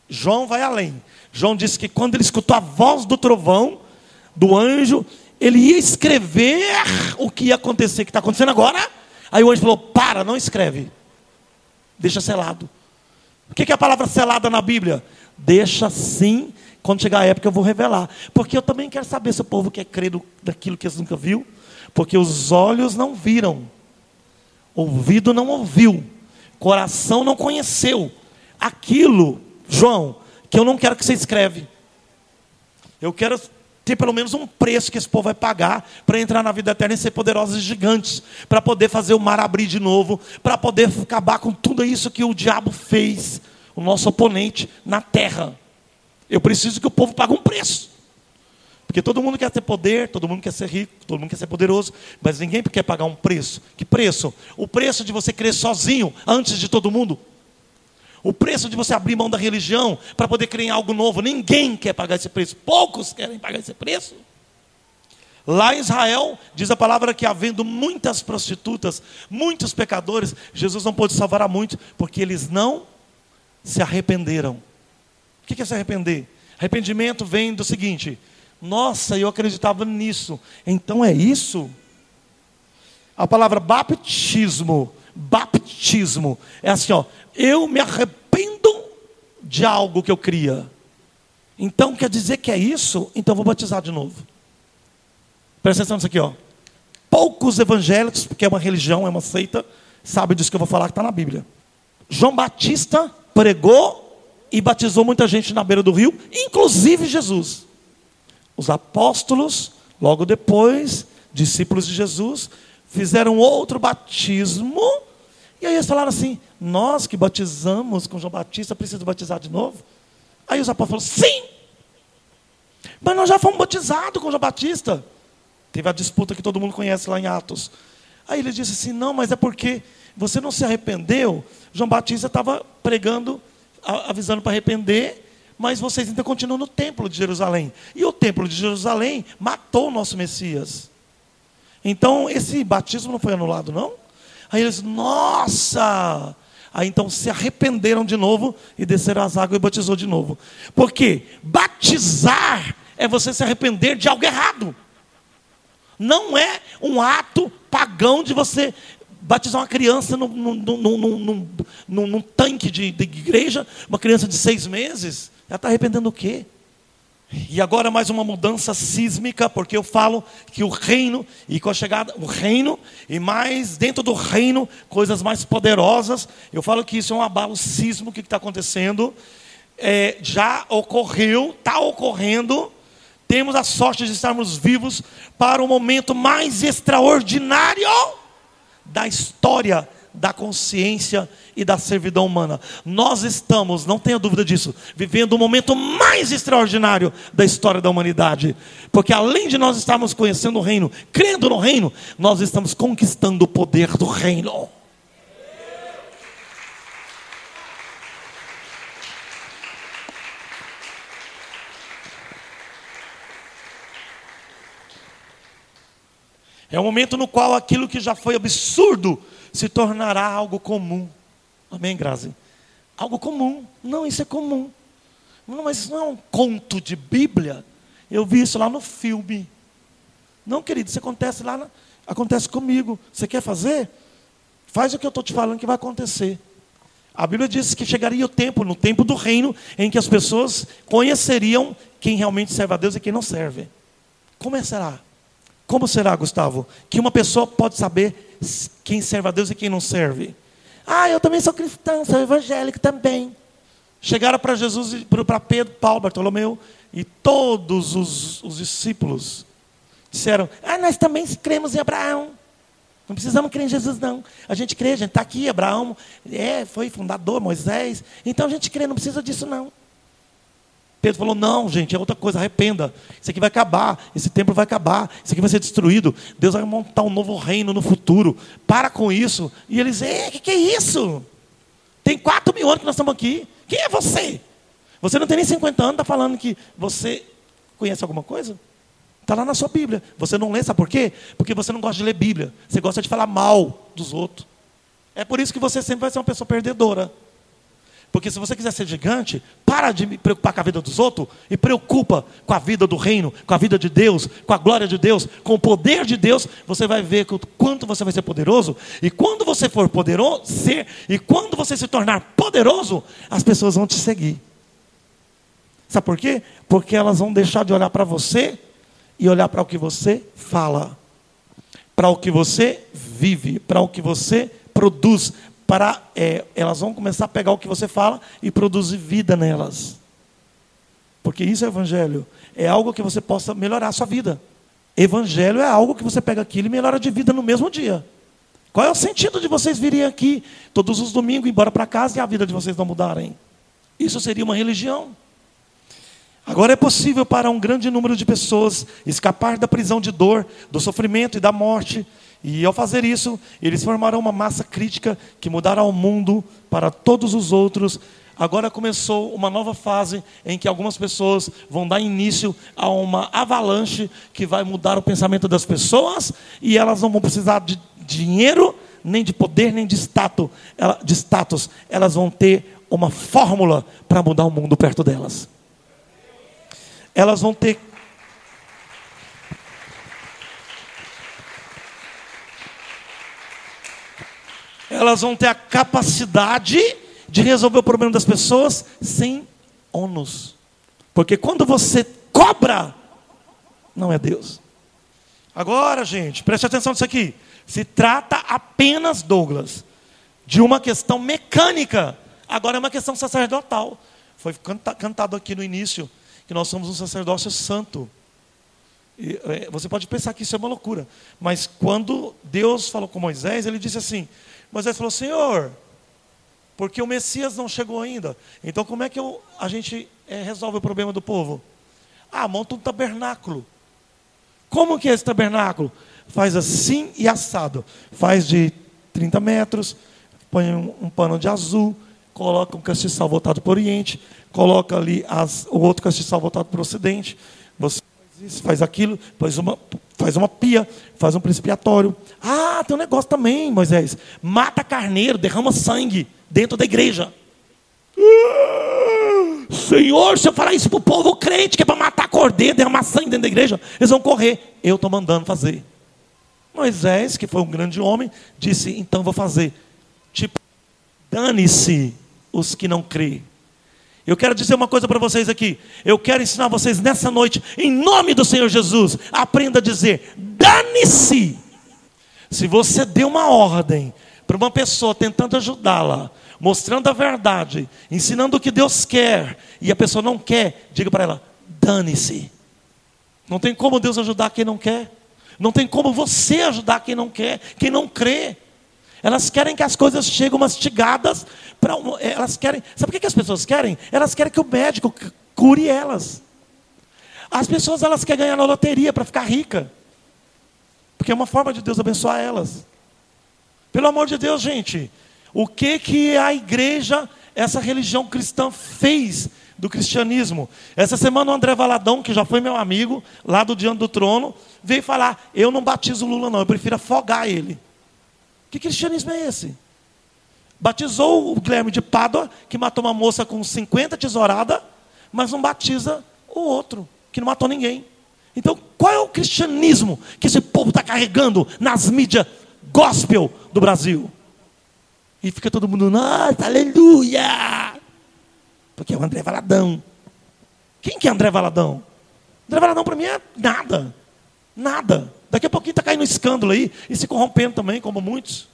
João vai além. João disse que quando ele escutou a voz do trovão, do anjo, ele ia escrever o que ia acontecer, que está acontecendo agora. Aí o anjo falou: Para, não escreve. Deixa selado. O que é a palavra selada na Bíblia? Deixa sim, quando chegar a época eu vou revelar. Porque eu também quero saber se o povo quer crer daquilo que eles nunca viu. Porque os olhos não viram, ouvido não ouviu, coração não conheceu. Aquilo João, que eu não quero que você escreve. Eu quero ter pelo menos um preço que esse povo vai pagar para entrar na vida eterna e ser poderosos e gigantes, para poder fazer o mar abrir de novo, para poder acabar com tudo isso que o diabo fez, o nosso oponente, na terra. Eu preciso que o povo pague um preço. Porque todo mundo quer ter poder, todo mundo quer ser rico, todo mundo quer ser poderoso, mas ninguém quer pagar um preço. Que preço? O preço de você crer sozinho antes de todo mundo. O preço de você abrir mão da religião para poder crer em algo novo, ninguém quer pagar esse preço. Poucos querem pagar esse preço. Lá em Israel, diz a palavra que havendo muitas prostitutas, muitos pecadores, Jesus não pôde salvar a muitos, porque eles não se arrependeram. O que é se arrepender? Arrependimento vem do seguinte: nossa, eu acreditava nisso, então é isso? A palavra baptismo Baptismo é assim, ó, eu me arrependo de algo que eu cria. Então quer dizer que é isso? Então vou batizar de novo. Presta atenção nisso aqui, ó. Poucos evangélicos, porque é uma religião, é uma seita, sabem disso que eu vou falar que está na Bíblia. João Batista pregou e batizou muita gente na beira do rio, inclusive Jesus. Os apóstolos, logo depois, discípulos de Jesus, fizeram outro batismo, e aí eles falaram assim: Nós que batizamos com João Batista, precisamos batizar de novo? Aí os apóstolos falaram: Sim, mas nós já fomos batizados com João Batista. Teve a disputa que todo mundo conhece lá em Atos. Aí ele disse assim: Não, mas é porque você não se arrependeu. João Batista estava pregando, avisando para arrepender, mas vocês ainda continuam no templo de Jerusalém. E o templo de Jerusalém matou o nosso Messias. Então, esse batismo não foi anulado, não? Aí eles, nossa! Aí então se arrependeram de novo e desceram as águas e batizou de novo. Porque batizar é você se arrepender de algo errado. Não é um ato pagão de você batizar uma criança num, num, num, num tanque de, de, igreja, uma criança de seis meses. Ela está arrependendo o quê? E agora mais uma mudança sísmica, porque eu falo que o reino, e com a chegada, o reino, e mais dentro do reino, coisas mais poderosas. Eu falo que isso é um abalo sísmico que está acontecendo. É, já ocorreu, está ocorrendo. Temos a sorte de estarmos vivos para o momento mais extraordinário da história da consciência e da servidão humana. Nós estamos, não tenha dúvida disso, vivendo o momento mais extraordinário da história da humanidade. Porque além de nós estarmos conhecendo o reino, crendo no reino, nós estamos conquistando o poder do reino. É o momento no qual aquilo que já foi absurdo se tornará algo comum. Amém, Grazi? Algo comum. Não, isso é comum. Não, mas isso não é um conto de Bíblia. Eu vi isso lá no filme. Não, querido, isso acontece lá, acontece comigo. Você quer fazer? Faz o que eu estou te falando que vai acontecer. A Bíblia diz que chegaria o tempo, no tempo do reino, em que as pessoas conheceriam quem realmente serve a Deus e quem não serve. Como é será? Como será, Gustavo, que uma pessoa pode saber quem serve a Deus e quem não serve? Ah, eu também sou cristão, sou evangélico também. Chegaram para Jesus, para Pedro, Paulo, Bartolomeu e todos os, os discípulos disseram: Ah, nós também cremos em Abraão. Não precisamos crer em Jesus, não. A gente crê, a gente está aqui. Abraão é, foi fundador, Moisés. Então a gente crê, não precisa disso, não. Pedro falou: não, gente, é outra coisa, arrependa. Isso aqui vai acabar, esse templo vai acabar, isso aqui vai ser destruído. Deus vai montar um novo reino no futuro. Para com isso. E eles, o que, que é isso? Tem quatro mil anos que nós estamos aqui. Quem é você? Você não tem nem 50 anos, está falando que você conhece alguma coisa? Está lá na sua Bíblia. Você não lê, sabe por quê? Porque você não gosta de ler Bíblia. Você gosta de falar mal dos outros. É por isso que você sempre vai ser uma pessoa perdedora. Porque se você quiser ser gigante, para de me preocupar com a vida dos outros e preocupa com a vida do reino, com a vida de Deus, com a glória de Deus, com o poder de Deus. Você vai ver o quanto você vai ser poderoso. E quando você for poderoso, ser, e quando você se tornar poderoso, as pessoas vão te seguir. Sabe por quê? Porque elas vão deixar de olhar para você e olhar para o que você fala, para o que você vive, para o que você produz, para é, elas vão começar a pegar o que você fala e produzir vida nelas. Porque isso é evangelho. É algo que você possa melhorar a sua vida. Evangelho é algo que você pega aquilo e melhora de vida no mesmo dia. Qual é o sentido de vocês virem aqui todos os domingos, embora para casa e a vida de vocês não mudarem? Isso seria uma religião. Agora é possível para um grande número de pessoas escapar da prisão de dor, do sofrimento e da morte e ao fazer isso, eles formaram uma massa crítica que mudará o mundo para todos os outros. Agora começou uma nova fase em que algumas pessoas vão dar início a uma avalanche que vai mudar o pensamento das pessoas e elas não vão precisar de dinheiro, nem de poder, nem de status. De status. Elas vão ter uma fórmula para mudar o mundo perto delas. Elas vão ter elas vão ter a capacidade de resolver o problema das pessoas sem ônus. Porque quando você cobra, não é Deus. Agora, gente, preste atenção nisso aqui. Se trata apenas, Douglas, de uma questão mecânica. Agora é uma questão sacerdotal. Foi cantado aqui no início que nós somos um sacerdócio santo. E, é, você pode pensar que isso é uma loucura, mas quando Deus falou com Moisés, ele disse assim: Moisés falou: Senhor, porque o Messias não chegou ainda. Então, como é que eu, a gente é, resolve o problema do povo? Ah, monta um tabernáculo. Como que é esse tabernáculo? Faz assim e assado. Faz de 30 metros, põe um, um pano de azul, coloca um castiçal voltado para o Oriente, coloca ali as, o outro castiçal voltado para o Ocidente. Você faz isso, faz aquilo, põe uma, faz uma pia, faz um principiatório. Ah, tem um negócio também, Moisés. Mata carneiro, derrama sangue dentro da igreja. Ah, Senhor, se eu falar isso para o povo crente, que é para matar cordeiro, derramar sangue dentro da igreja, eles vão correr. Eu estou mandando fazer. Moisés, que foi um grande homem, disse: então vou fazer. Tipo, dane-se os que não creem. Eu quero dizer uma coisa para vocês aqui. Eu quero ensinar vocês nessa noite, em nome do Senhor Jesus, aprenda a dizer: dane-se. Se você deu uma ordem para uma pessoa tentando ajudá-la, mostrando a verdade, ensinando o que Deus quer, e a pessoa não quer, diga para ela: dane-se. Não tem como Deus ajudar quem não quer. Não tem como você ajudar quem não quer, quem não crê. Elas querem que as coisas cheguem mastigadas. Pra, elas querem. Sabe o que as pessoas querem? Elas querem que o médico cure elas. As pessoas elas querem ganhar na loteria para ficar rica. Porque é uma forma de Deus abençoar elas. Pelo amor de Deus, gente. O que que a igreja, essa religião cristã fez do cristianismo? Essa semana o André Valadão, que já foi meu amigo, lá do Diante do Trono, veio falar: Eu não batizo Lula, não, eu prefiro afogar ele. Que cristianismo é esse? Batizou o Guilherme de Pádua, que matou uma moça com 50 tesouradas, mas não batiza o outro, que não matou ninguém. Então, qual é o cristianismo que esse povo está carregando nas mídias gospel do Brasil? E fica todo mundo, nossa, aleluia! Porque é o André Valadão. Quem que é André Valadão? André Valadão para mim é nada. Nada. Daqui a pouquinho está caindo um escândalo aí e se corrompendo também, como muitos.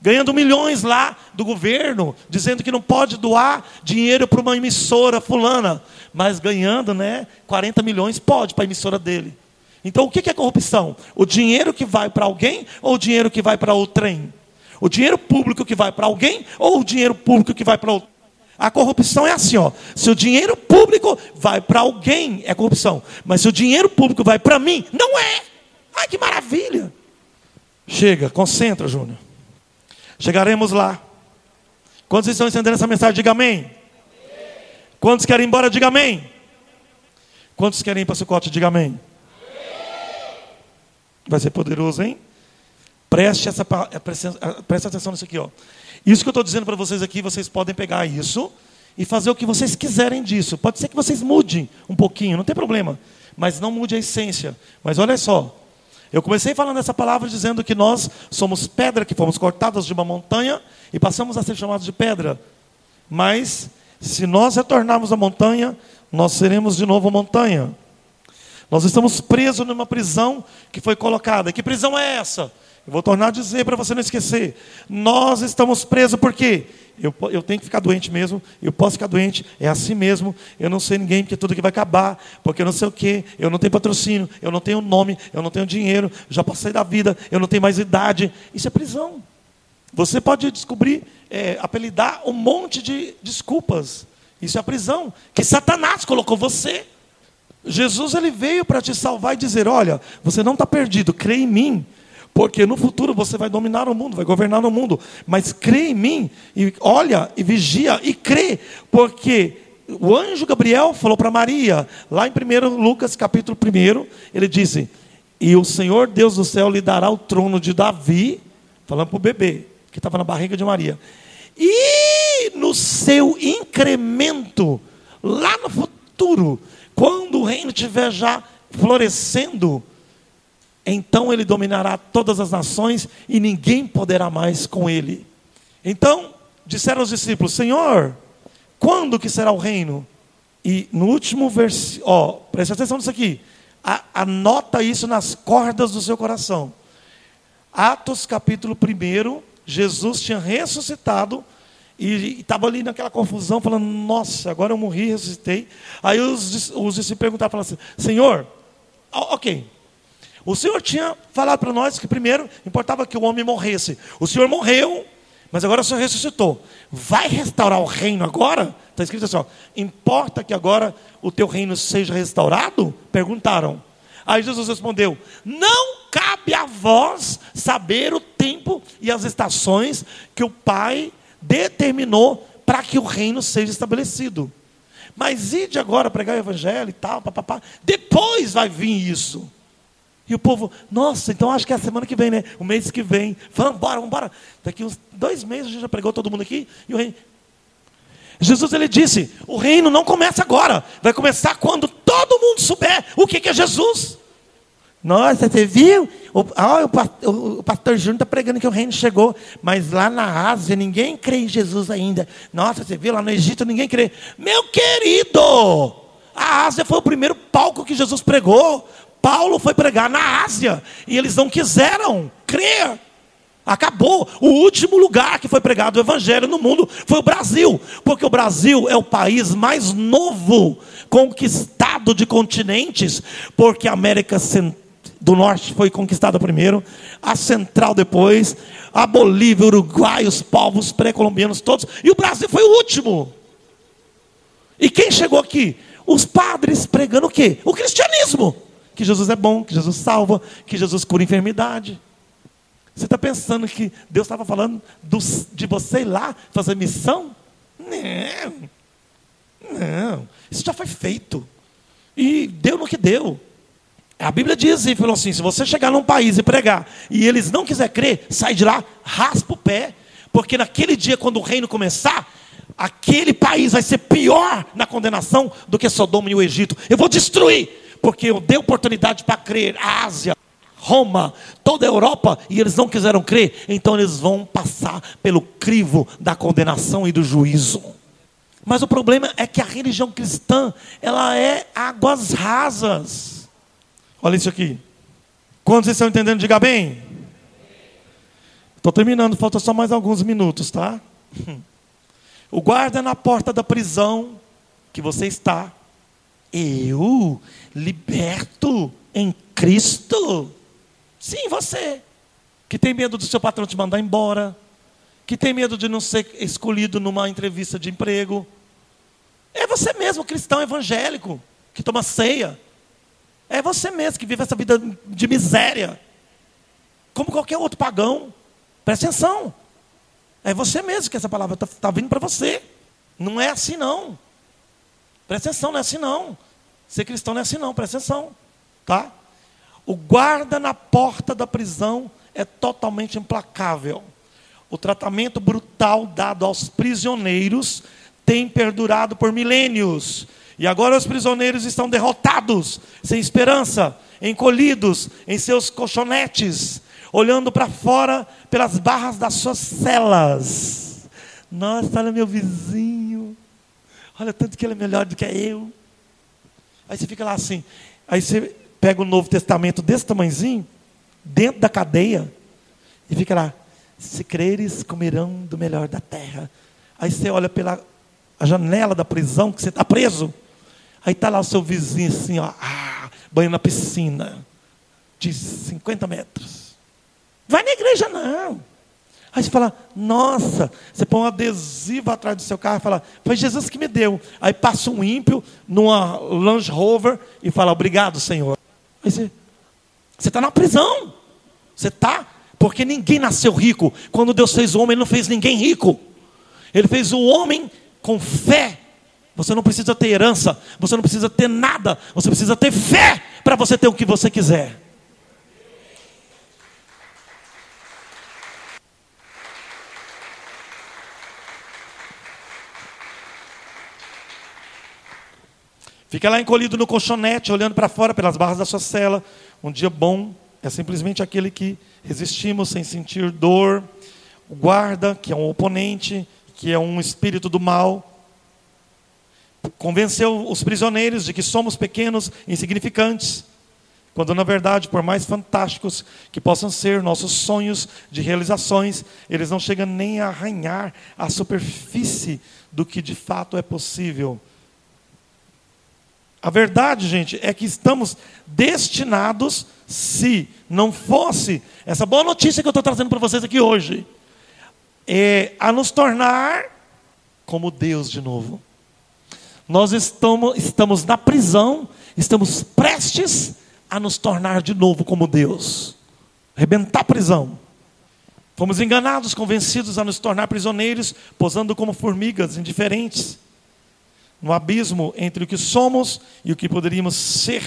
Ganhando milhões lá do governo, dizendo que não pode doar dinheiro para uma emissora fulana. Mas ganhando, né? 40 milhões pode para a emissora dele. Então o que é corrupção? O dinheiro que vai para alguém ou o dinheiro que vai para o trem? O dinheiro público que vai para alguém ou o dinheiro público que vai para outro? A corrupção é assim, ó. Se o dinheiro público vai para alguém, é corrupção. Mas se o dinheiro público vai para mim, não é. Ai, que maravilha! Chega, concentra, Júnior. Chegaremos lá. Quantos estão entendendo essa mensagem? Diga amém. Quantos querem ir embora? Diga amém. Quantos querem ir para Sucote? Diga amém. Vai ser poderoso, hein? Preste, essa, preste atenção nisso aqui. Ó. Isso que eu estou dizendo para vocês aqui, vocês podem pegar isso e fazer o que vocês quiserem disso. Pode ser que vocês mudem um pouquinho, não tem problema. Mas não mude a essência. Mas olha só, eu comecei falando essa palavra dizendo que nós somos pedra que fomos cortadas de uma montanha e passamos a ser chamados de pedra. Mas se nós retornarmos à montanha, nós seremos de novo montanha. Nós estamos presos numa prisão que foi colocada. Que prisão é essa? Eu vou tornar a dizer para você não esquecer. Nós estamos presos por quê? Eu, eu tenho que ficar doente mesmo, eu posso ficar doente, é assim mesmo, eu não sei ninguém, porque tudo que vai acabar, porque eu não sei o quê, eu não tenho patrocínio, eu não tenho nome, eu não tenho dinheiro, já passei da vida, eu não tenho mais idade. Isso é prisão. Você pode descobrir, é, apelidar um monte de desculpas. Isso é a prisão que Satanás colocou você. Jesus ele veio para te salvar e dizer: olha, você não está perdido, crê em mim. Porque no futuro você vai dominar o mundo, vai governar o mundo. Mas crê em mim, e olha, e vigia, e crê. Porque o anjo Gabriel falou para Maria, lá em 1 Lucas capítulo 1, ele disse: E o Senhor Deus do céu lhe dará o trono de Davi, falando para o bebê, que estava na barriga de Maria. E no seu incremento, lá no futuro, quando o reino estiver já florescendo, então ele dominará todas as nações e ninguém poderá mais com ele. Então, disseram os discípulos: Senhor, quando que será o reino? E no último versículo, preste atenção nisso aqui. A, anota isso nas cordas do seu coração. Atos capítulo 1, Jesus tinha ressuscitado e estava ali naquela confusão, falando: Nossa, agora eu morri, ressuscitei. Aí os, os discípulos perguntaram: assim, Senhor, ok, o Senhor tinha falado para nós que primeiro importava que o homem morresse. O Senhor morreu, mas agora o Senhor ressuscitou. Vai restaurar o reino agora? Está escrito assim: ó, importa que agora o teu reino seja restaurado? Perguntaram. Aí Jesus respondeu: Não cabe a vós saber o tempo e as estações que o Pai determinou para que o reino seja estabelecido. Mas ide agora pregar o evangelho e tal, papapá. Depois vai vir isso. E o povo, nossa, então acho que é a semana que vem, né? O mês que vem. Vamos embora, vamos embora. Daqui uns dois meses a gente já pregou todo mundo aqui. E o reino. Jesus ele disse: o reino não começa agora, vai começar quando todo mundo souber o que, que é Jesus. Nossa, você viu? O, o, o pastor Júnior está pregando que o reino chegou, mas lá na Ásia ninguém crê em Jesus ainda. Nossa, você viu lá no Egito ninguém crê. Meu querido, a Ásia foi o primeiro palco que Jesus pregou. Paulo foi pregar na Ásia e eles não quiseram crer. Acabou. O último lugar que foi pregado o evangelho no mundo foi o Brasil, porque o Brasil é o país mais novo conquistado de continentes, porque a América do Norte foi conquistada primeiro, a Central depois, a Bolívia, Uruguai, os povos pré-colombianos todos, e o Brasil foi o último. E quem chegou aqui? Os padres pregando o quê? O cristianismo. Que Jesus é bom, que Jesus salva, que Jesus cura enfermidade. Você está pensando que Deus estava falando de você ir lá fazer missão? Não. Não. Isso já foi feito. E deu no que deu. A Bíblia diz e falou assim: se você chegar num país e pregar e eles não quiser crer, sai de lá, raspa o pé, porque naquele dia, quando o reino começar, aquele país vai ser pior na condenação do que Sodoma e o Egito. Eu vou destruir, porque eu dei oportunidade para crer. A Ásia, Roma, toda a Europa, e eles não quiseram crer, então eles vão passar pelo crivo da condenação e do juízo. Mas o problema é que a religião cristã, ela é águas rasas. Olha isso aqui. Quando vocês estão entendendo, diga bem. Estou terminando, falta só mais alguns minutos, tá? O guarda na porta da prisão que você está. Eu, liberto em Cristo. Sim, você. Que tem medo do seu patrão te mandar embora. Que tem medo de não ser escolhido numa entrevista de emprego. É você mesmo, cristão evangélico, que toma ceia. É você mesmo que vive essa vida de miséria. Como qualquer outro pagão. Presta atenção. É você mesmo que essa palavra está tá vindo para você. Não é assim não. Presta atenção, não é assim não. Ser cristão não é assim não, presta atenção. Tá? O guarda na porta da prisão é totalmente implacável. O tratamento brutal dado aos prisioneiros tem perdurado por milênios. E agora os prisioneiros estão derrotados, sem esperança, encolhidos em seus colchonetes, olhando para fora pelas barras das suas celas. Nossa, olha meu vizinho. Olha tanto que ele é melhor do que eu. Aí você fica lá assim. Aí você pega o Novo Testamento desse tamanhozinho, dentro da cadeia, e fica lá, se creres, comerão do melhor da terra. Aí você olha pela janela da prisão, que você está preso. Aí está lá o seu vizinho assim, ó, ah, banho na piscina, de 50 metros. Vai na igreja não. Aí você fala, nossa, você põe um adesivo atrás do seu carro e fala, foi Jesus que me deu. Aí passa um ímpio numa Land Rover e fala, obrigado, Senhor. Aí você está na prisão. Você está, porque ninguém nasceu rico. Quando Deus fez o homem, Ele não fez ninguém rico. Ele fez o homem com fé. Você não precisa ter herança, você não precisa ter nada, você precisa ter fé para você ter o que você quiser. Fica lá encolhido no colchonete, olhando para fora pelas barras da sua cela. Um dia bom é simplesmente aquele que resistimos sem sentir dor. O guarda, que é um oponente, que é um espírito do mal, convenceu os prisioneiros de que somos pequenos, insignificantes, quando na verdade, por mais fantásticos que possam ser nossos sonhos de realizações, eles não chegam nem a arranhar a superfície do que de fato é possível a verdade, gente, é que estamos destinados, se não fosse essa boa notícia que eu estou trazendo para vocês aqui hoje, é, a nos tornar como Deus de novo. Nós estamos, estamos na prisão, estamos prestes a nos tornar de novo como Deus. Rebentar a prisão. Fomos enganados, convencidos a nos tornar prisioneiros, posando como formigas indiferentes no abismo entre o que somos e o que poderíamos ser.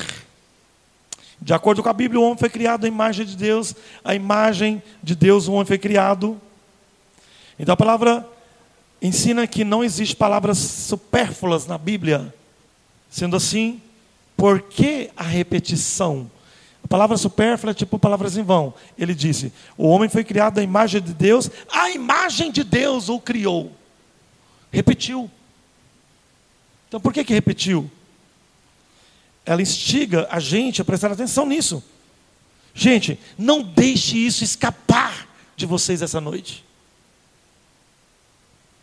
De acordo com a Bíblia, o homem foi criado à imagem de Deus, a imagem de Deus o homem foi criado. Então a palavra ensina que não existe palavras supérfluas na Bíblia. Sendo assim, por que a repetição? A palavra supérflua é tipo palavras em vão. Ele disse: O homem foi criado à imagem de Deus, a imagem de Deus o criou. Repetiu. Então por que, que repetiu? ela instiga a gente a prestar atenção nisso. Gente, não deixe isso escapar de vocês essa noite.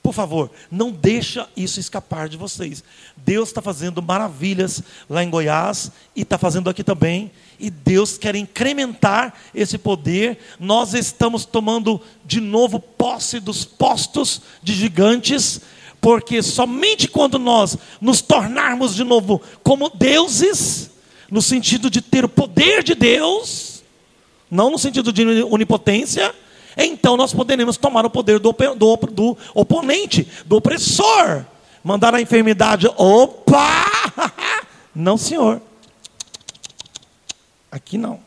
Por favor, não deixa isso escapar de vocês. Deus está fazendo maravilhas lá em Goiás e está fazendo aqui também. E Deus quer incrementar esse poder. Nós estamos tomando de novo posse dos postos de gigantes porque somente quando nós nos tornarmos de novo como deuses, no sentido de ter o poder de Deus, não no sentido de onipotência, então nós poderemos tomar o poder do, do, do oponente, do opressor, mandar a enfermidade, opa! Não, senhor. Aqui não.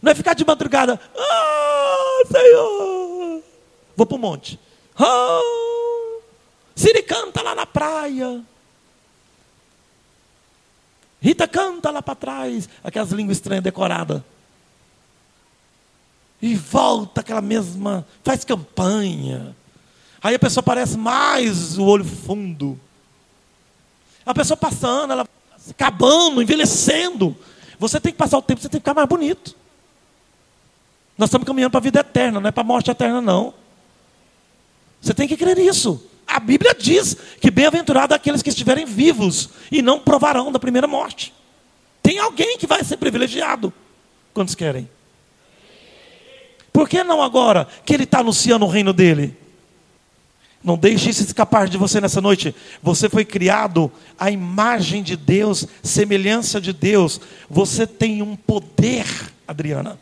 Não é ficar de madrugada, ah, Senhor, vou para o monte. Oh, Siri canta lá na praia. Rita canta lá para trás, aquelas línguas estranhas decoradas. E volta aquela mesma, faz campanha. Aí a pessoa parece mais o olho fundo. A pessoa passando, ela acabando, envelhecendo. Você tem que passar o tempo, você tem que ficar mais bonito. Nós estamos caminhando para a vida eterna, não é para a morte eterna, não. Você tem que crer nisso. A Bíblia diz que bem-aventurado aqueles que estiverem vivos e não provarão da primeira morte. Tem alguém que vai ser privilegiado. Quantos querem? Por que não agora que ele está anunciando o reino dele? Não deixe isso escapar de você nessa noite. Você foi criado à imagem de Deus, semelhança de Deus. Você tem um poder, Adriana,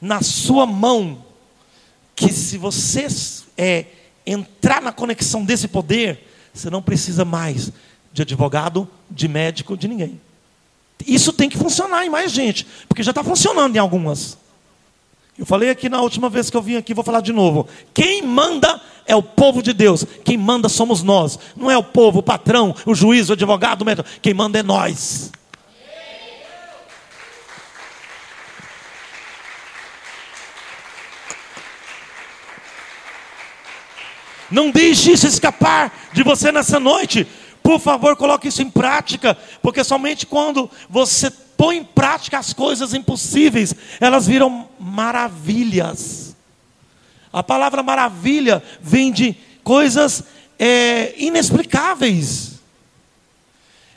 na sua mão, que se você é entrar na conexão desse poder, você não precisa mais de advogado, de médico, de ninguém. Isso tem que funcionar em mais gente, porque já está funcionando em algumas. Eu falei aqui na última vez que eu vim aqui, vou falar de novo. Quem manda é o povo de Deus. Quem manda somos nós. Não é o povo, o patrão, o juiz, o advogado, o médico. Quem manda é nós. Não deixe isso escapar de você nessa noite. Por favor, coloque isso em prática, porque somente quando você põe em prática as coisas impossíveis, elas viram maravilhas. A palavra maravilha vem de coisas é, inexplicáveis.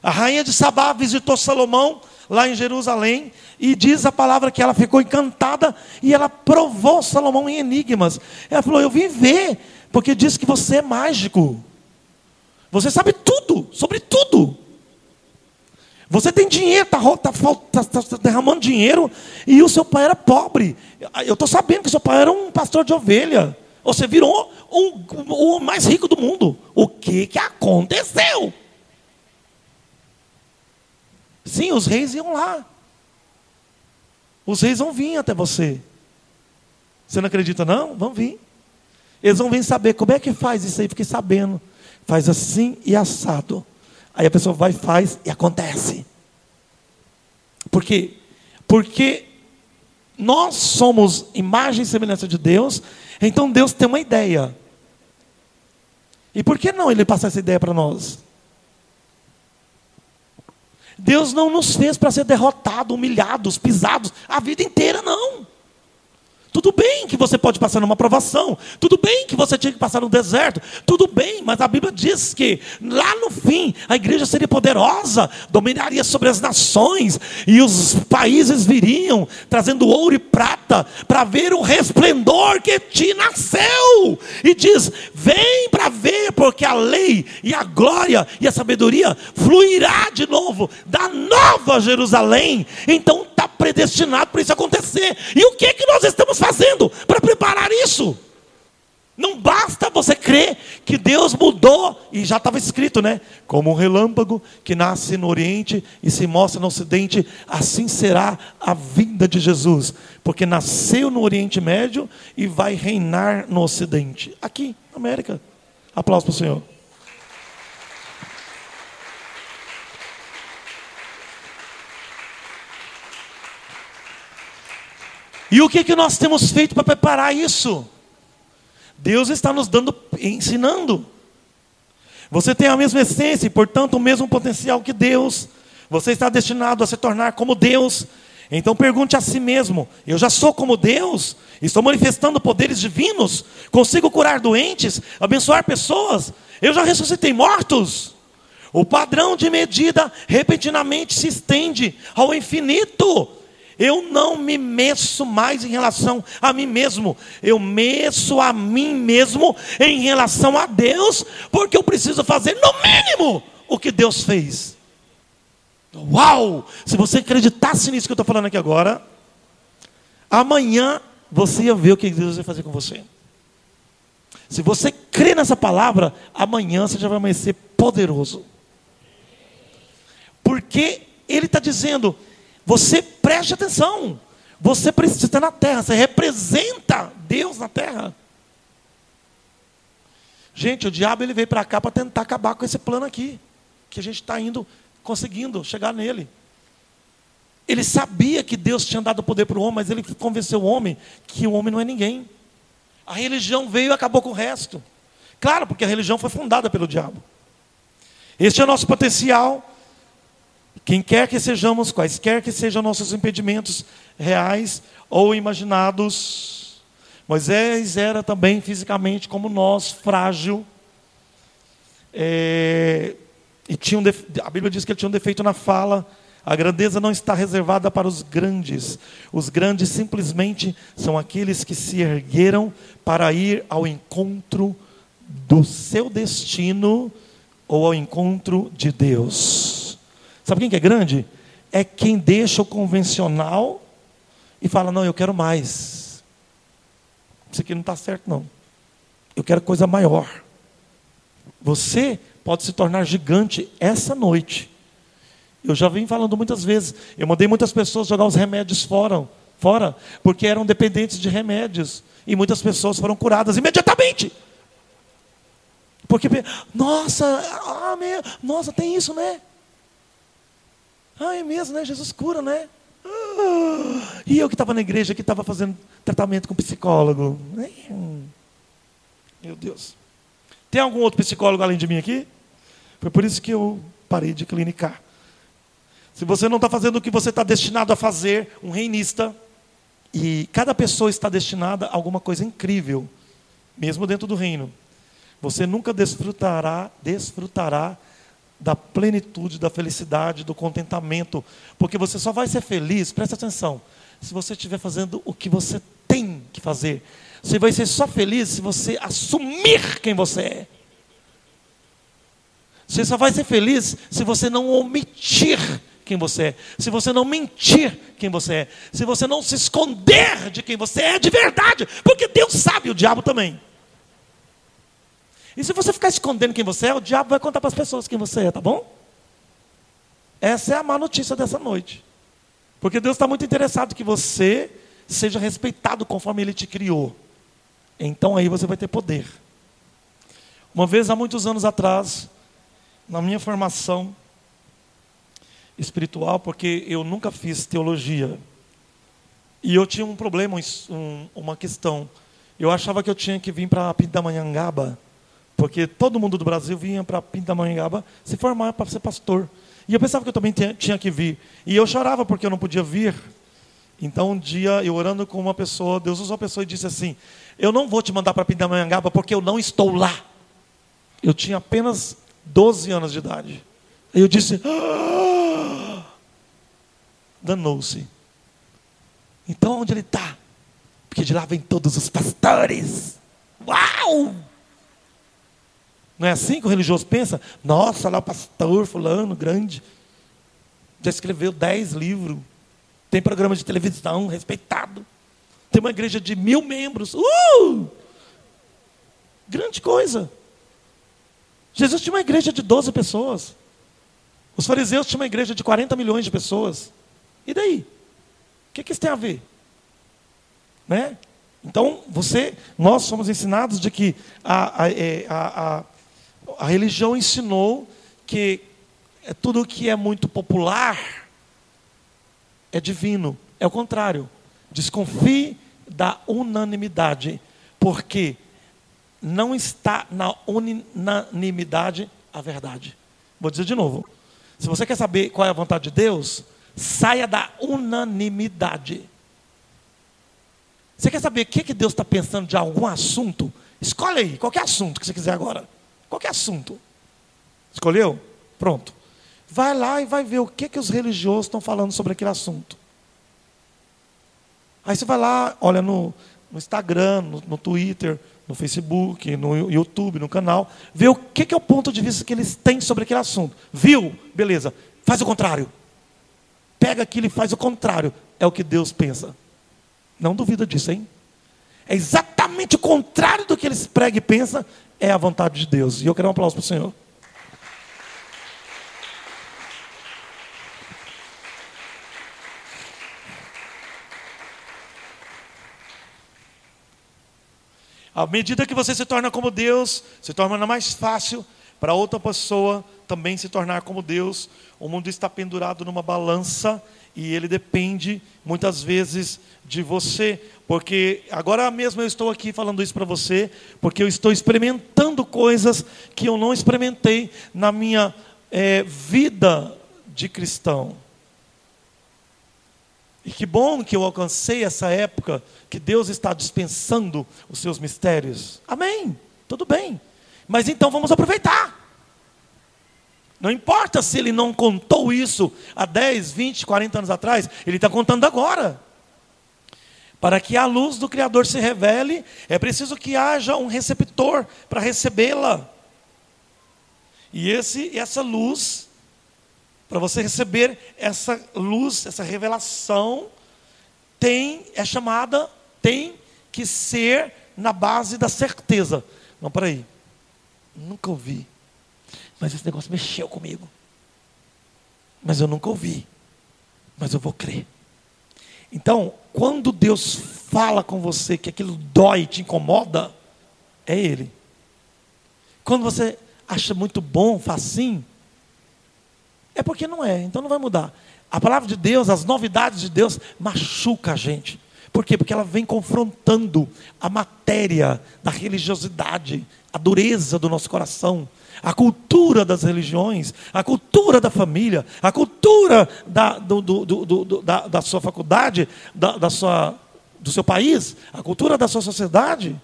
A rainha de Sabá visitou Salomão lá em Jerusalém e diz a palavra que ela ficou encantada e ela provou Salomão em enigmas. Ela falou: Eu vim ver porque diz que você é mágico. Você sabe tudo, sobre tudo. Você tem dinheiro, está tá, tá, tá, tá, derramando dinheiro, e o seu pai era pobre. Eu estou sabendo que seu pai era um pastor de ovelha. Você virou o mais rico do mundo. O que, que aconteceu? Sim, os reis iam lá. Os reis vão vir até você. Você não acredita, não? Vão vir. Eles vão vir saber como é que faz isso aí, fiquei sabendo. Faz assim e assado. Aí a pessoa vai faz e acontece. Por quê? Porque nós somos imagem e semelhança de Deus, então Deus tem uma ideia. E por que não Ele passar essa ideia para nós? Deus não nos fez para ser derrotados, humilhados, pisados a vida inteira, não. Tudo bem que você pode passar numa provação, tudo bem que você tinha que passar no deserto, tudo bem, mas a Bíblia diz que lá no fim a igreja seria poderosa, dominaria sobre as nações e os países viriam trazendo ouro e prata para ver o resplendor que te nasceu. E diz: vem para ver, porque a lei e a glória e a sabedoria fluirá de novo da nova Jerusalém. Então está predestinado para isso acontecer. E o que, que nós estamos fazendo para preparar isso? Não basta você crer que Deus mudou, e já estava escrito, né? Como um relâmpago que nasce no Oriente e se mostra no Ocidente, assim será a vinda de Jesus, porque nasceu no Oriente Médio e vai reinar no Ocidente, aqui na América. Aplausos para o Senhor. E o que, que nós temos feito para preparar isso? Deus está nos dando, ensinando. Você tem a mesma essência e, portanto, o mesmo potencial que Deus. Você está destinado a se tornar como Deus. Então pergunte a si mesmo: eu já sou como Deus? Estou manifestando poderes divinos? Consigo curar doentes? Abençoar pessoas? Eu já ressuscitei mortos? O padrão de medida repentinamente se estende ao infinito. Eu não me meço mais em relação a mim mesmo, eu meço a mim mesmo em relação a Deus, porque eu preciso fazer no mínimo o que Deus fez. Uau! Se você acreditasse nisso que eu estou falando aqui agora, amanhã você ia ver o que Deus vai fazer com você. Se você crê nessa palavra, amanhã você já vai amanhecer poderoso. Porque Ele está dizendo, você preste atenção. Você precisa estar na terra. Você representa Deus na terra. Gente, o diabo ele veio para cá para tentar acabar com esse plano aqui. Que a gente está indo, conseguindo chegar nele. Ele sabia que Deus tinha dado poder para o homem, mas ele convenceu o homem que o homem não é ninguém. A religião veio e acabou com o resto. Claro, porque a religião foi fundada pelo diabo. Este é o nosso potencial quem quer que sejamos, quaisquer que sejam nossos impedimentos reais ou imaginados, Moisés era também fisicamente como nós, frágil. É, e tinha um a Bíblia diz que ele tinha um defeito na fala. A grandeza não está reservada para os grandes. Os grandes simplesmente são aqueles que se ergueram para ir ao encontro do seu destino ou ao encontro de Deus. Sabe quem que é grande? É quem deixa o convencional e fala: Não, eu quero mais. Isso aqui não está certo, não. Eu quero coisa maior. Você pode se tornar gigante essa noite. Eu já vim falando muitas vezes. Eu mandei muitas pessoas jogar os remédios fora, fora, porque eram dependentes de remédios. E muitas pessoas foram curadas imediatamente. Porque, nossa, ah, meu, nossa, tem isso, né? Ah, é mesmo, né? Jesus cura, né? Ah, e eu que estava na igreja, que estava fazendo tratamento com psicólogo. Meu Deus. Tem algum outro psicólogo além de mim aqui? Foi por isso que eu parei de clinicar. Se você não está fazendo o que você está destinado a fazer, um reinista, e cada pessoa está destinada a alguma coisa incrível, mesmo dentro do reino, você nunca desfrutará, desfrutará da plenitude, da felicidade, do contentamento, porque você só vai ser feliz, presta atenção, se você estiver fazendo o que você tem que fazer. Você vai ser só feliz se você assumir quem você é. Você só vai ser feliz se você não omitir quem você é, se você não mentir quem você é, se você não se esconder de quem você é de verdade, porque Deus sabe, o diabo também. E se você ficar escondendo quem você é, o diabo vai contar para as pessoas quem você é, tá bom? Essa é a má notícia dessa noite. Porque Deus está muito interessado que você seja respeitado conforme Ele te criou. Então aí você vai ter poder. Uma vez, há muitos anos atrás, na minha formação espiritual, porque eu nunca fiz teologia, e eu tinha um problema, um, uma questão. Eu achava que eu tinha que vir para Pindamonhangaba porque todo mundo do Brasil vinha para Pindamonhangaba se formar para ser pastor. E eu pensava que eu também tinha que vir. E eu chorava porque eu não podia vir. Então, um dia, eu orando com uma pessoa, Deus usou a pessoa e disse assim: Eu não vou te mandar para Pindamonhangaba porque eu não estou lá. Eu tinha apenas 12 anos de idade. Aí eu disse: ah! Danou-se. Então, onde ele está? Porque de lá vem todos os pastores. Uau! Não é assim que o religioso pensa? Nossa, lá o pastor fulano, grande. Já escreveu dez livros. Tem programa de televisão respeitado. Tem uma igreja de mil membros. Uh! Grande coisa. Jesus tinha uma igreja de 12 pessoas. Os fariseus tinham uma igreja de 40 milhões de pessoas. E daí? O que, que isso tem a ver? Né? Então, você, nós somos ensinados de que a, a, é, a, a, a religião ensinou que é tudo que é muito popular é divino. É o contrário. Desconfie da unanimidade, porque não está na unanimidade a verdade. Vou dizer de novo. Se você quer saber qual é a vontade de Deus, saia da unanimidade. Você quer saber o que, que Deus está pensando de algum assunto? Escolhe aí, qualquer assunto que você quiser agora. Qualquer assunto. Escolheu? Pronto. Vai lá e vai ver o que, que os religiosos estão falando sobre aquele assunto. Aí você vai lá, olha no, no Instagram, no, no, Twitter, no Facebook, no YouTube, no canal, vê o que, que é o ponto de vista que eles têm sobre aquele assunto. Viu? Beleza. Faz o contrário. Pega aquilo e faz o contrário. É o que Deus pensa. Não duvida disso, hein? É exatamente o contrário do que eles pregam e pensam, é a vontade de Deus. E eu quero um aplauso para o Senhor. À medida que você se torna como Deus, se torna mais fácil para outra pessoa também se tornar como Deus. O mundo está pendurado numa balança e ele depende muitas vezes de você, porque agora mesmo eu estou aqui falando isso para você, porque eu estou experimentando coisas que eu não experimentei na minha é, vida de cristão. E que bom que eu alcancei essa época que Deus está dispensando os seus mistérios. Amém. Tudo bem. Mas então vamos aproveitar. Não importa se ele não contou isso há 10, 20, 40 anos atrás, ele está contando agora. Para que a luz do Criador se revele, é preciso que haja um receptor para recebê-la. E esse, essa luz, para você receber essa luz, essa revelação, tem, é chamada tem que ser na base da certeza. Não, peraí. Nunca ouvi. Mas esse negócio mexeu comigo. Mas eu nunca ouvi. Mas eu vou crer. Então, quando Deus fala com você que aquilo dói, te incomoda, é Ele. Quando você acha muito bom, facinho, é porque não é, então não vai mudar. A palavra de Deus, as novidades de Deus, machuca a gente. Por quê? Porque ela vem confrontando a matéria da religiosidade, a dureza do nosso coração, a cultura das religiões, a cultura da família, a cultura da, do, do, do, da, da, sua faculdade, da, da sua, do seu país, a cultura da sua sociedade.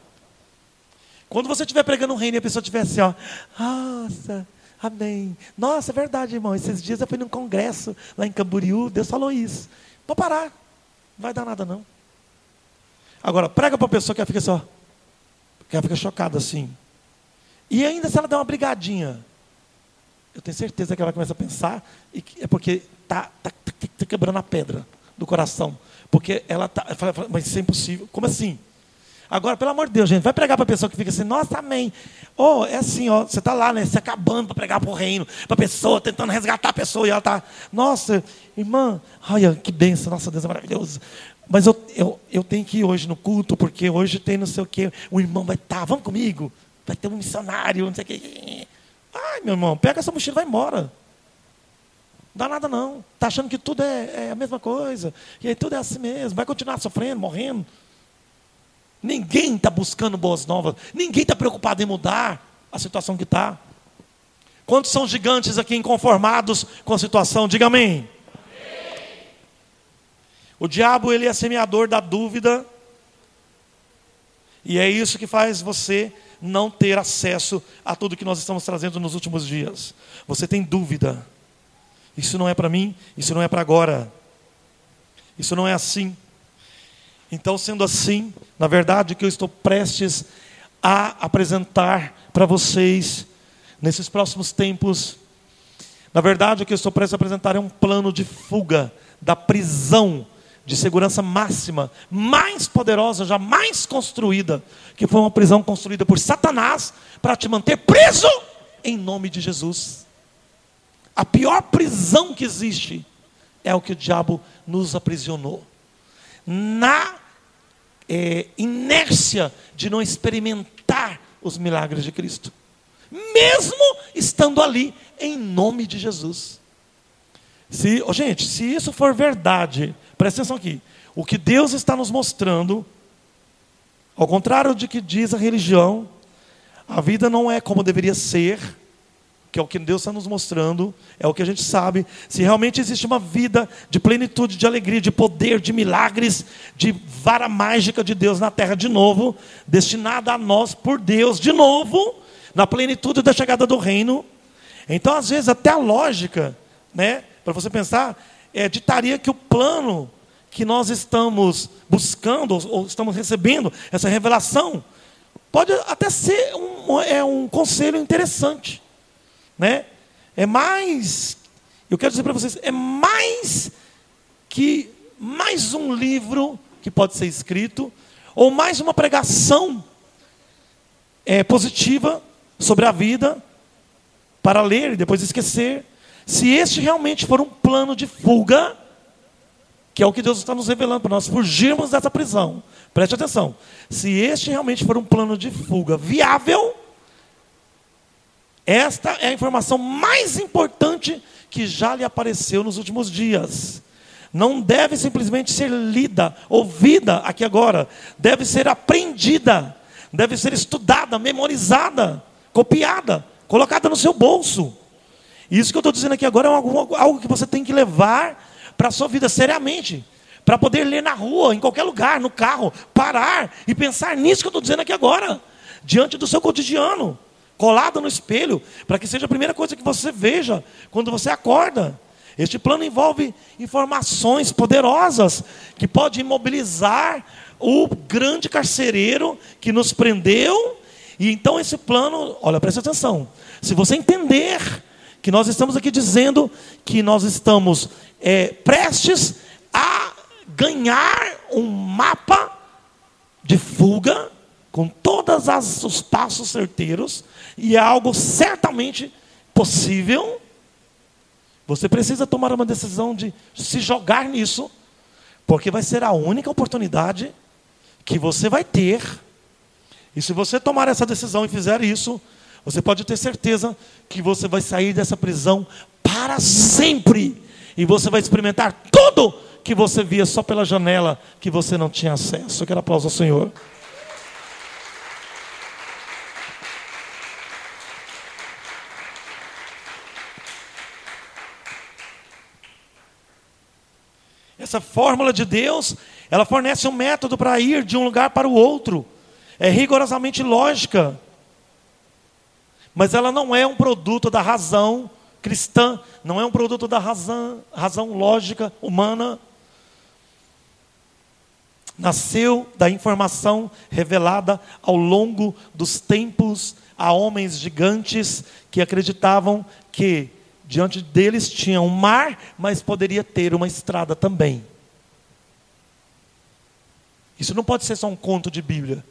Quando você estiver pregando um reino e a pessoa estiver assim, ó, nossa, amém. Nossa, é verdade, irmão. Esses dias eu fui num congresso lá em Camboriú, Deus falou isso. Pode parar, não vai dar nada não. Agora, prega para a pessoa que ela fica só, que ela fica chocada assim. E ainda se ela der uma brigadinha, eu tenho certeza que ela começa a pensar, e é porque está tá, tá, tá quebrando a pedra do coração. Porque ela está. Mas isso é impossível. Como assim? Agora, pelo amor de Deus, gente, vai pregar para a pessoa que fica assim, nossa, amém. Oh, é assim, ó, você está lá, né? Se acabando para pregar para o reino, para a pessoa, tentando resgatar a pessoa, e ela está, nossa, irmã, olha, que benção, nossa Deus é maravilhoso. Mas eu, eu, eu tenho que ir hoje no culto, porque hoje tem não sei o quê. O irmão vai estar, tá, vamos comigo. Vai ter um missionário, não sei o quê. Ai, meu irmão, pega essa mochila e vai embora. Não dá nada não. Está achando que tudo é, é a mesma coisa. E aí tudo é assim mesmo. Vai continuar sofrendo, morrendo. Ninguém está buscando boas novas. Ninguém está preocupado em mudar a situação que está. Quantos são gigantes aqui inconformados com a situação? Diga amém. O diabo, ele é semeador da dúvida. E é isso que faz você não ter acesso a tudo que nós estamos trazendo nos últimos dias. Você tem dúvida. Isso não é para mim, isso não é para agora. Isso não é assim. Então, sendo assim, na verdade, o que eu estou prestes a apresentar para vocês nesses próximos tempos, na verdade, o que eu estou prestes a apresentar é um plano de fuga da prisão de segurança máxima, mais poderosa, jamais construída, que foi uma prisão construída por Satanás para te manter preso em nome de Jesus. A pior prisão que existe é o que o diabo nos aprisionou. Na é, inércia de não experimentar os milagres de Cristo, mesmo estando ali em nome de Jesus. Se, oh, gente, se isso for verdade, presta atenção aqui. O que Deus está nos mostrando, ao contrário de que diz a religião, a vida não é como deveria ser, que é o que Deus está nos mostrando, é o que a gente sabe. Se realmente existe uma vida de plenitude, de alegria, de poder, de milagres, de vara mágica de Deus na terra de novo, destinada a nós por Deus de novo, na plenitude da chegada do reino. Então, às vezes, até a lógica, né? para você pensar, é, ditaria que o plano que nós estamos buscando, ou, estamos recebendo, essa revelação, pode até ser um, é um conselho interessante. Né? É mais, eu quero dizer para vocês, é mais que mais um livro que pode ser escrito, ou mais uma pregação é, positiva sobre a vida, para ler e depois esquecer, se este realmente for um plano de fuga, que é o que Deus está nos revelando para nós fugirmos dessa prisão, preste atenção. Se este realmente for um plano de fuga viável, esta é a informação mais importante que já lhe apareceu nos últimos dias. Não deve simplesmente ser lida, ouvida aqui agora, deve ser aprendida, deve ser estudada, memorizada, copiada, colocada no seu bolso. Isso que eu estou dizendo aqui agora é algo, que você tem que levar para a sua vida seriamente. Para poder ler na rua, em qualquer lugar, no carro, parar e pensar nisso que eu estou dizendo aqui agora, diante do seu cotidiano, colado no espelho, para que seja a primeira coisa que você veja quando você acorda. Este plano envolve informações poderosas que pode imobilizar o grande carcereiro que nos prendeu. E então esse plano, olha, preste atenção. Se você entender que nós estamos aqui dizendo que nós estamos é, prestes a ganhar um mapa de fuga com todos os passos certeiros e é algo certamente possível. Você precisa tomar uma decisão de se jogar nisso, porque vai ser a única oportunidade que você vai ter. E se você tomar essa decisão e fizer isso, você pode ter certeza que você vai sair dessa prisão para sempre. E você vai experimentar tudo que você via só pela janela que você não tinha acesso. Eu quero aplauso ao Senhor. Essa fórmula de Deus, ela fornece um método para ir de um lugar para o outro. É rigorosamente lógica mas ela não é um produto da razão cristã, não é um produto da razão, razão lógica humana. Nasceu da informação revelada ao longo dos tempos a homens gigantes que acreditavam que diante deles tinha um mar, mas poderia ter uma estrada também. Isso não pode ser só um conto de Bíblia.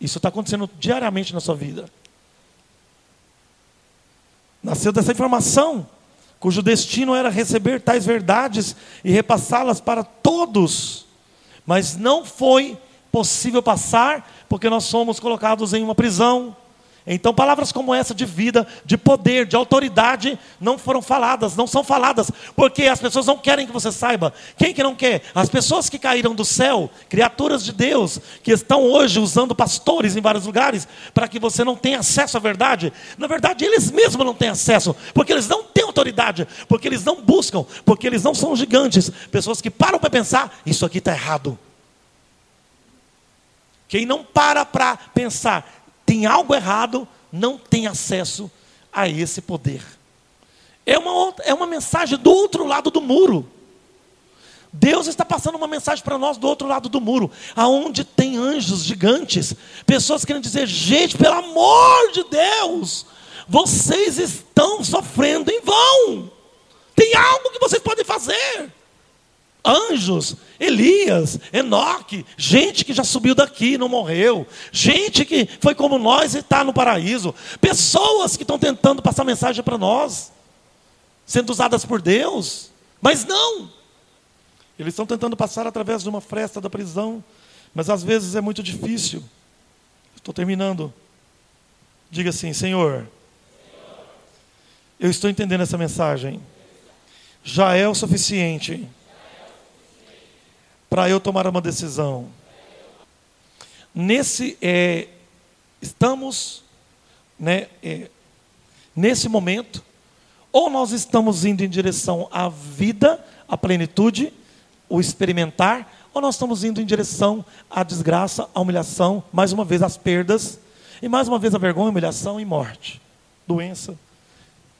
Isso está acontecendo diariamente na sua vida. Nasceu dessa informação, cujo destino era receber tais verdades e repassá-las para todos. Mas não foi possível passar, porque nós somos colocados em uma prisão, então, palavras como essa de vida, de poder, de autoridade, não foram faladas, não são faladas, porque as pessoas não querem que você saiba. Quem que não quer? As pessoas que caíram do céu, criaturas de Deus, que estão hoje usando pastores em vários lugares, para que você não tenha acesso à verdade. Na verdade, eles mesmos não têm acesso, porque eles não têm autoridade, porque eles não buscam, porque eles não são gigantes. Pessoas que param para pensar, isso aqui está errado. Quem não para para pensar, tem algo errado, não tem acesso a esse poder. É uma, é uma mensagem do outro lado do muro. Deus está passando uma mensagem para nós do outro lado do muro, aonde tem anjos gigantes, pessoas querendo dizer: gente, pelo amor de Deus, vocês estão sofrendo em vão. Tem algo que vocês podem fazer. Anjos, Elias, Enoque, gente que já subiu daqui e não morreu, gente que foi como nós e está no paraíso, pessoas que estão tentando passar mensagem para nós, sendo usadas por Deus, mas não, eles estão tentando passar através de uma fresta da prisão, mas às vezes é muito difícil. Estou terminando. Diga assim, Senhor, eu estou entendendo essa mensagem. Já é o suficiente para eu tomar uma decisão. Nesse, é, estamos, né, é, nesse momento, ou nós estamos indo em direção à vida, à plenitude, o experimentar, ou nós estamos indo em direção à desgraça, à humilhação, mais uma vez às perdas, e mais uma vez a vergonha, humilhação e morte, doença.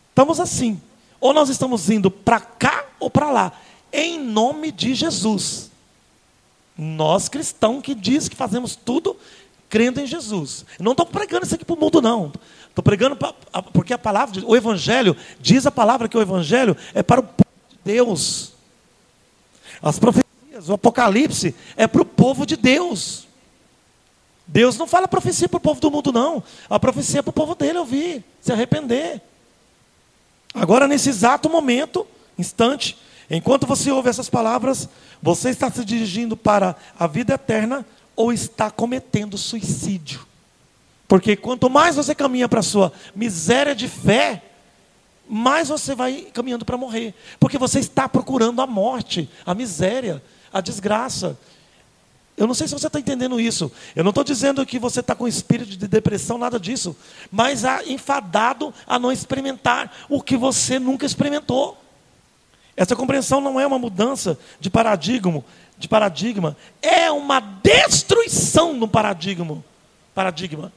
Estamos assim. Ou nós estamos indo para cá ou para lá, em nome de Jesus. Nós cristãos que diz que fazemos tudo crendo em Jesus. não estou pregando isso aqui para o mundo, não. Estou pregando pra, porque a palavra, o Evangelho, diz a palavra que o Evangelho é para o povo de Deus. As profecias, o Apocalipse é para o povo de Deus. Deus não fala profecia para o povo do mundo, não. A profecia é para o povo dele ouvir, se arrepender. Agora, nesse exato momento, instante, enquanto você ouve essas palavras, você está se dirigindo para a vida eterna ou está cometendo suicídio. Porque quanto mais você caminha para a sua miséria de fé, mais você vai caminhando para morrer. Porque você está procurando a morte, a miséria, a desgraça. Eu não sei se você está entendendo isso. Eu não estou dizendo que você está com espírito de depressão, nada disso. Mas enfadado a não experimentar o que você nunca experimentou. Essa compreensão não é uma mudança de paradigma, de paradigma, é uma destruição do paradigma. Paradigma.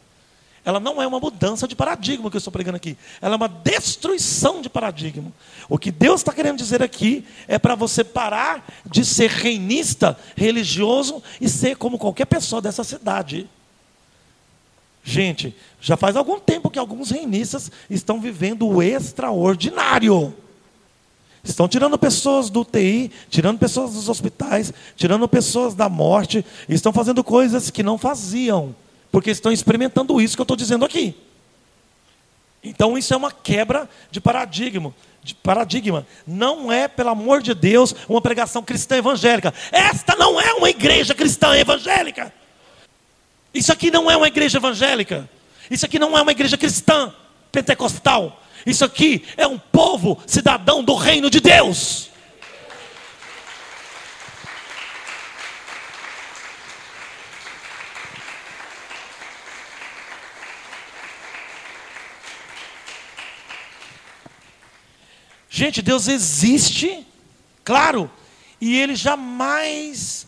Ela não é uma mudança de paradigma que eu estou pregando aqui. Ela é uma destruição de paradigma. O que Deus está querendo dizer aqui é para você parar de ser reinista, religioso e ser como qualquer pessoa dessa cidade. Gente, já faz algum tempo que alguns reinistas estão vivendo o extraordinário. Estão tirando pessoas do TI, tirando pessoas dos hospitais, tirando pessoas da morte, estão fazendo coisas que não faziam porque estão experimentando isso que eu estou dizendo aqui. Então isso é uma quebra de paradigma. De paradigma. Não é, pelo amor de Deus, uma pregação cristã evangélica. Esta não é uma igreja cristã evangélica. Isso aqui não é uma igreja evangélica. Isso aqui não é uma igreja cristã pentecostal. Isso aqui é um povo cidadão do reino de Deus. Gente, Deus existe, claro, e Ele jamais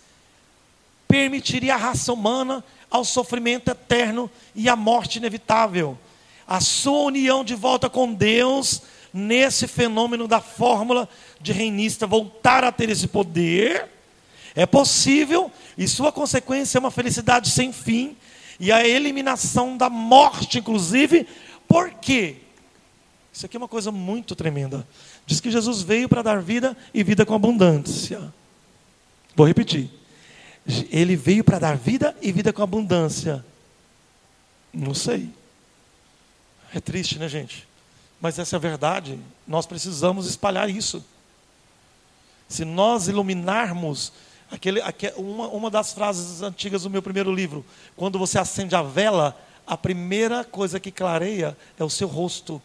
permitiria a raça humana ao sofrimento eterno e à morte inevitável. A sua união de volta com Deus, nesse fenômeno da fórmula de reinista, voltar a ter esse poder, é possível, e sua consequência é uma felicidade sem fim, e a eliminação da morte, inclusive, por quê? Isso aqui é uma coisa muito tremenda. Diz que Jesus veio para dar vida e vida com abundância. Vou repetir. Ele veio para dar vida e vida com abundância. Não sei. É triste, né, gente? Mas essa é a verdade. Nós precisamos espalhar isso. Se nós iluminarmos aquele, aquele, uma, uma das frases antigas do meu primeiro livro, quando você acende a vela, a primeira coisa que clareia é o seu rosto,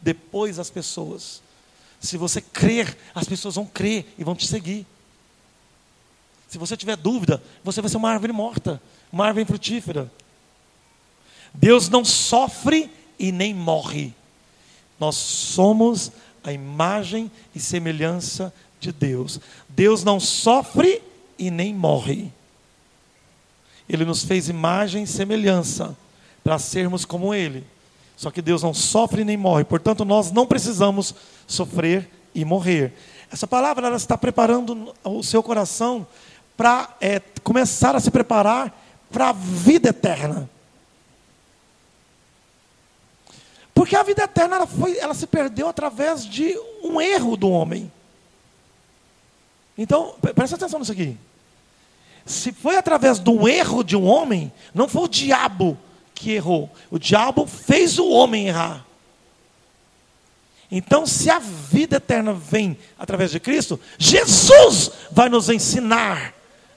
depois as pessoas. Se você crer, as pessoas vão crer e vão te seguir. Se você tiver dúvida, você vai ser uma árvore morta, uma árvore frutífera. Deus não sofre e nem morre. Nós somos a imagem e semelhança de Deus. Deus não sofre e nem morre. Ele nos fez imagem e semelhança para sermos como Ele. Só que Deus não sofre nem morre, portanto, nós não precisamos sofrer e morrer. Essa palavra ela está preparando o seu coração para é, começar a se preparar para a vida eterna. Porque a vida eterna ela, foi, ela se perdeu através de um erro do homem. Então, presta atenção nisso aqui. Se foi através do erro de um homem, não foi o diabo que errou. O diabo fez o homem errar. Então, se a vida eterna vem através de Cristo, Jesus vai nos ensinar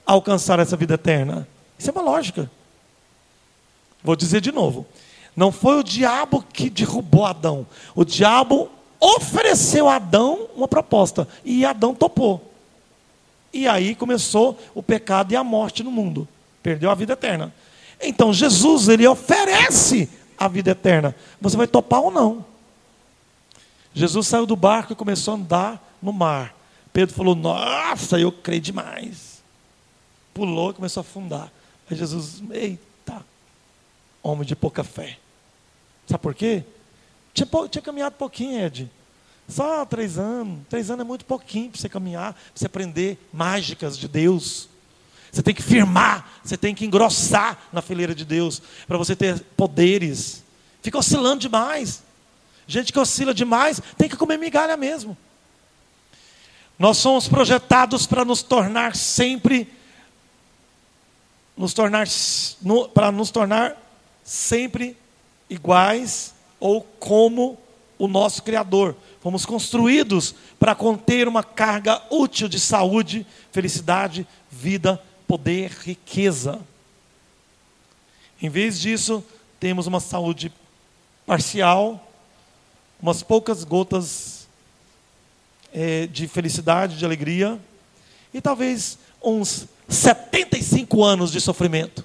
a alcançar essa vida eterna. Isso é uma lógica. Vou dizer de novo. Não foi o diabo que derrubou Adão. O diabo ofereceu a Adão uma proposta. E Adão topou. E aí começou o pecado e a morte no mundo. Perdeu a vida eterna. Então Jesus, ele oferece a vida eterna. Você vai topar ou não? Jesus saiu do barco e começou a andar no mar. Pedro falou: Nossa, eu creio demais. Pulou e começou a afundar. Aí Jesus, eita, homem de pouca fé. Sabe por quê? Tinha, tinha caminhado pouquinho, Ed. Só três anos. Três anos é muito pouquinho para você caminhar, para você aprender mágicas de Deus. Você tem que firmar, você tem que engrossar na fileira de Deus, para você ter poderes. Fica oscilando demais. Gente que oscila demais tem que comer migalha mesmo. Nós somos projetados para nos tornar sempre, nos tornar, no, para nos tornar sempre iguais ou como o nosso Criador. Fomos construídos para conter uma carga útil de saúde, felicidade, vida, poder, riqueza. Em vez disso, temos uma saúde parcial, umas poucas gotas é, de felicidade, de alegria, e talvez uns 75 anos de sofrimento.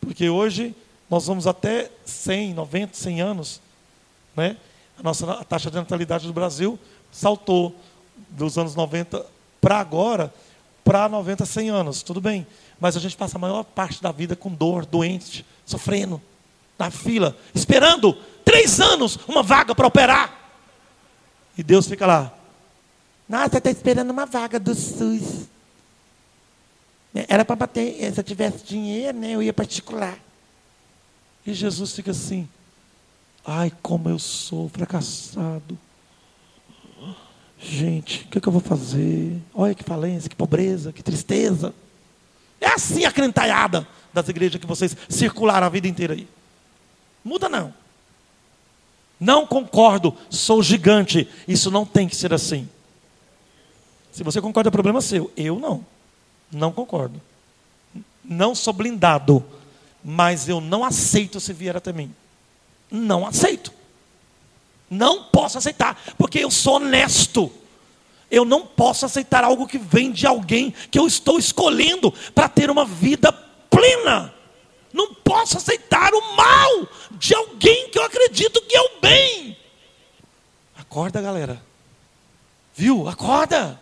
Porque hoje nós vamos até 100, 90, 100 anos. Né? A nossa a taxa de natalidade do Brasil saltou dos anos 90 para agora, para 90, 100 anos. Tudo bem. Mas a gente passa a maior parte da vida com dor, doente, sofrendo, na fila, esperando três anos uma vaga para operar. E Deus fica lá. Nossa, está esperando uma vaga do SUS. Era para bater, se eu tivesse dinheiro, né, eu ia particular. E Jesus fica assim. Ai, como eu sou fracassado. Gente, o que, é que, eu vou fazer? Olha que falência, que pobreza, que tristeza. É assim a crentaiada das igrejas que vocês circularam a vida inteira aí. Muda não. Não concordo, sou gigante. Isso não tem que ser assim. Se você concorda, é problema seu. Eu não. Não concordo. Não sou blindado. Mas eu não aceito se vier até mim. Não aceito. Não posso aceitar, porque eu sou honesto. Eu não posso aceitar algo que vem de alguém que eu estou escolhendo para ter uma vida plena. Não posso aceitar o mal de alguém que eu acredito que é o bem. Acorda, galera. Viu? Acorda.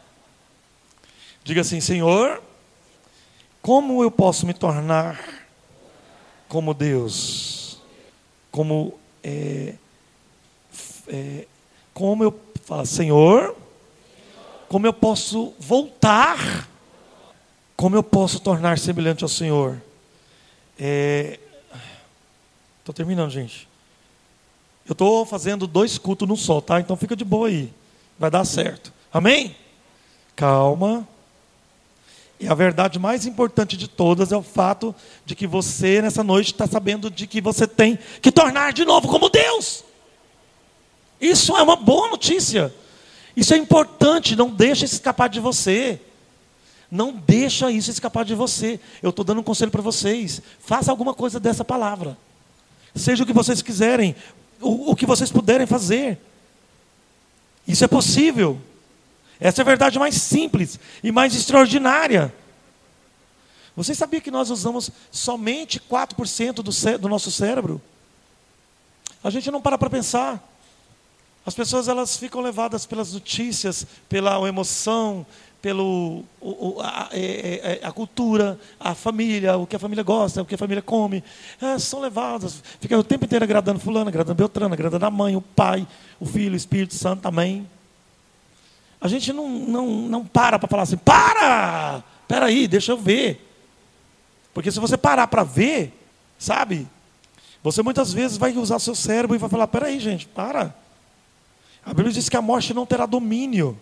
Diga assim, Senhor, como eu posso me tornar como Deus? Como é, é, como eu falo, Senhor, como eu posso voltar? Como eu posso tornar semelhante ao Senhor? Estou é... terminando, gente. Eu estou fazendo dois cultos no sol, tá? Então fica de boa aí. Vai dar certo. Amém? Calma. E a verdade mais importante de todas é o fato de que você, nessa noite, está sabendo de que você tem que tornar de novo como Deus. Isso é uma boa notícia. Isso é importante. Não deixa escapar de você. Não deixa isso escapar de você. Eu estou dando um conselho para vocês. Faça alguma coisa dessa palavra. Seja o que vocês quiserem, o, o que vocês puderem fazer. Isso é possível. Essa é a verdade mais simples e mais extraordinária. Você sabia que nós usamos somente 4% do, do nosso cérebro? A gente não para para pensar. As pessoas elas ficam levadas pelas notícias, pela emoção, pelo a, é, é, é, a, cultura, a família, o que a família gosta, o que a família come. É, são levadas, ficam o tempo inteiro agradando fulano, agradando Beltrano, agradando a mãe, o pai, o filho, o Espírito Santo, amém. A gente não, não, não para para falar assim, para! Espera aí, deixa eu ver. Porque se você parar para ver, sabe? Você muitas vezes vai usar seu cérebro e vai falar, espera aí gente, para. A Bíblia diz que a morte não terá domínio.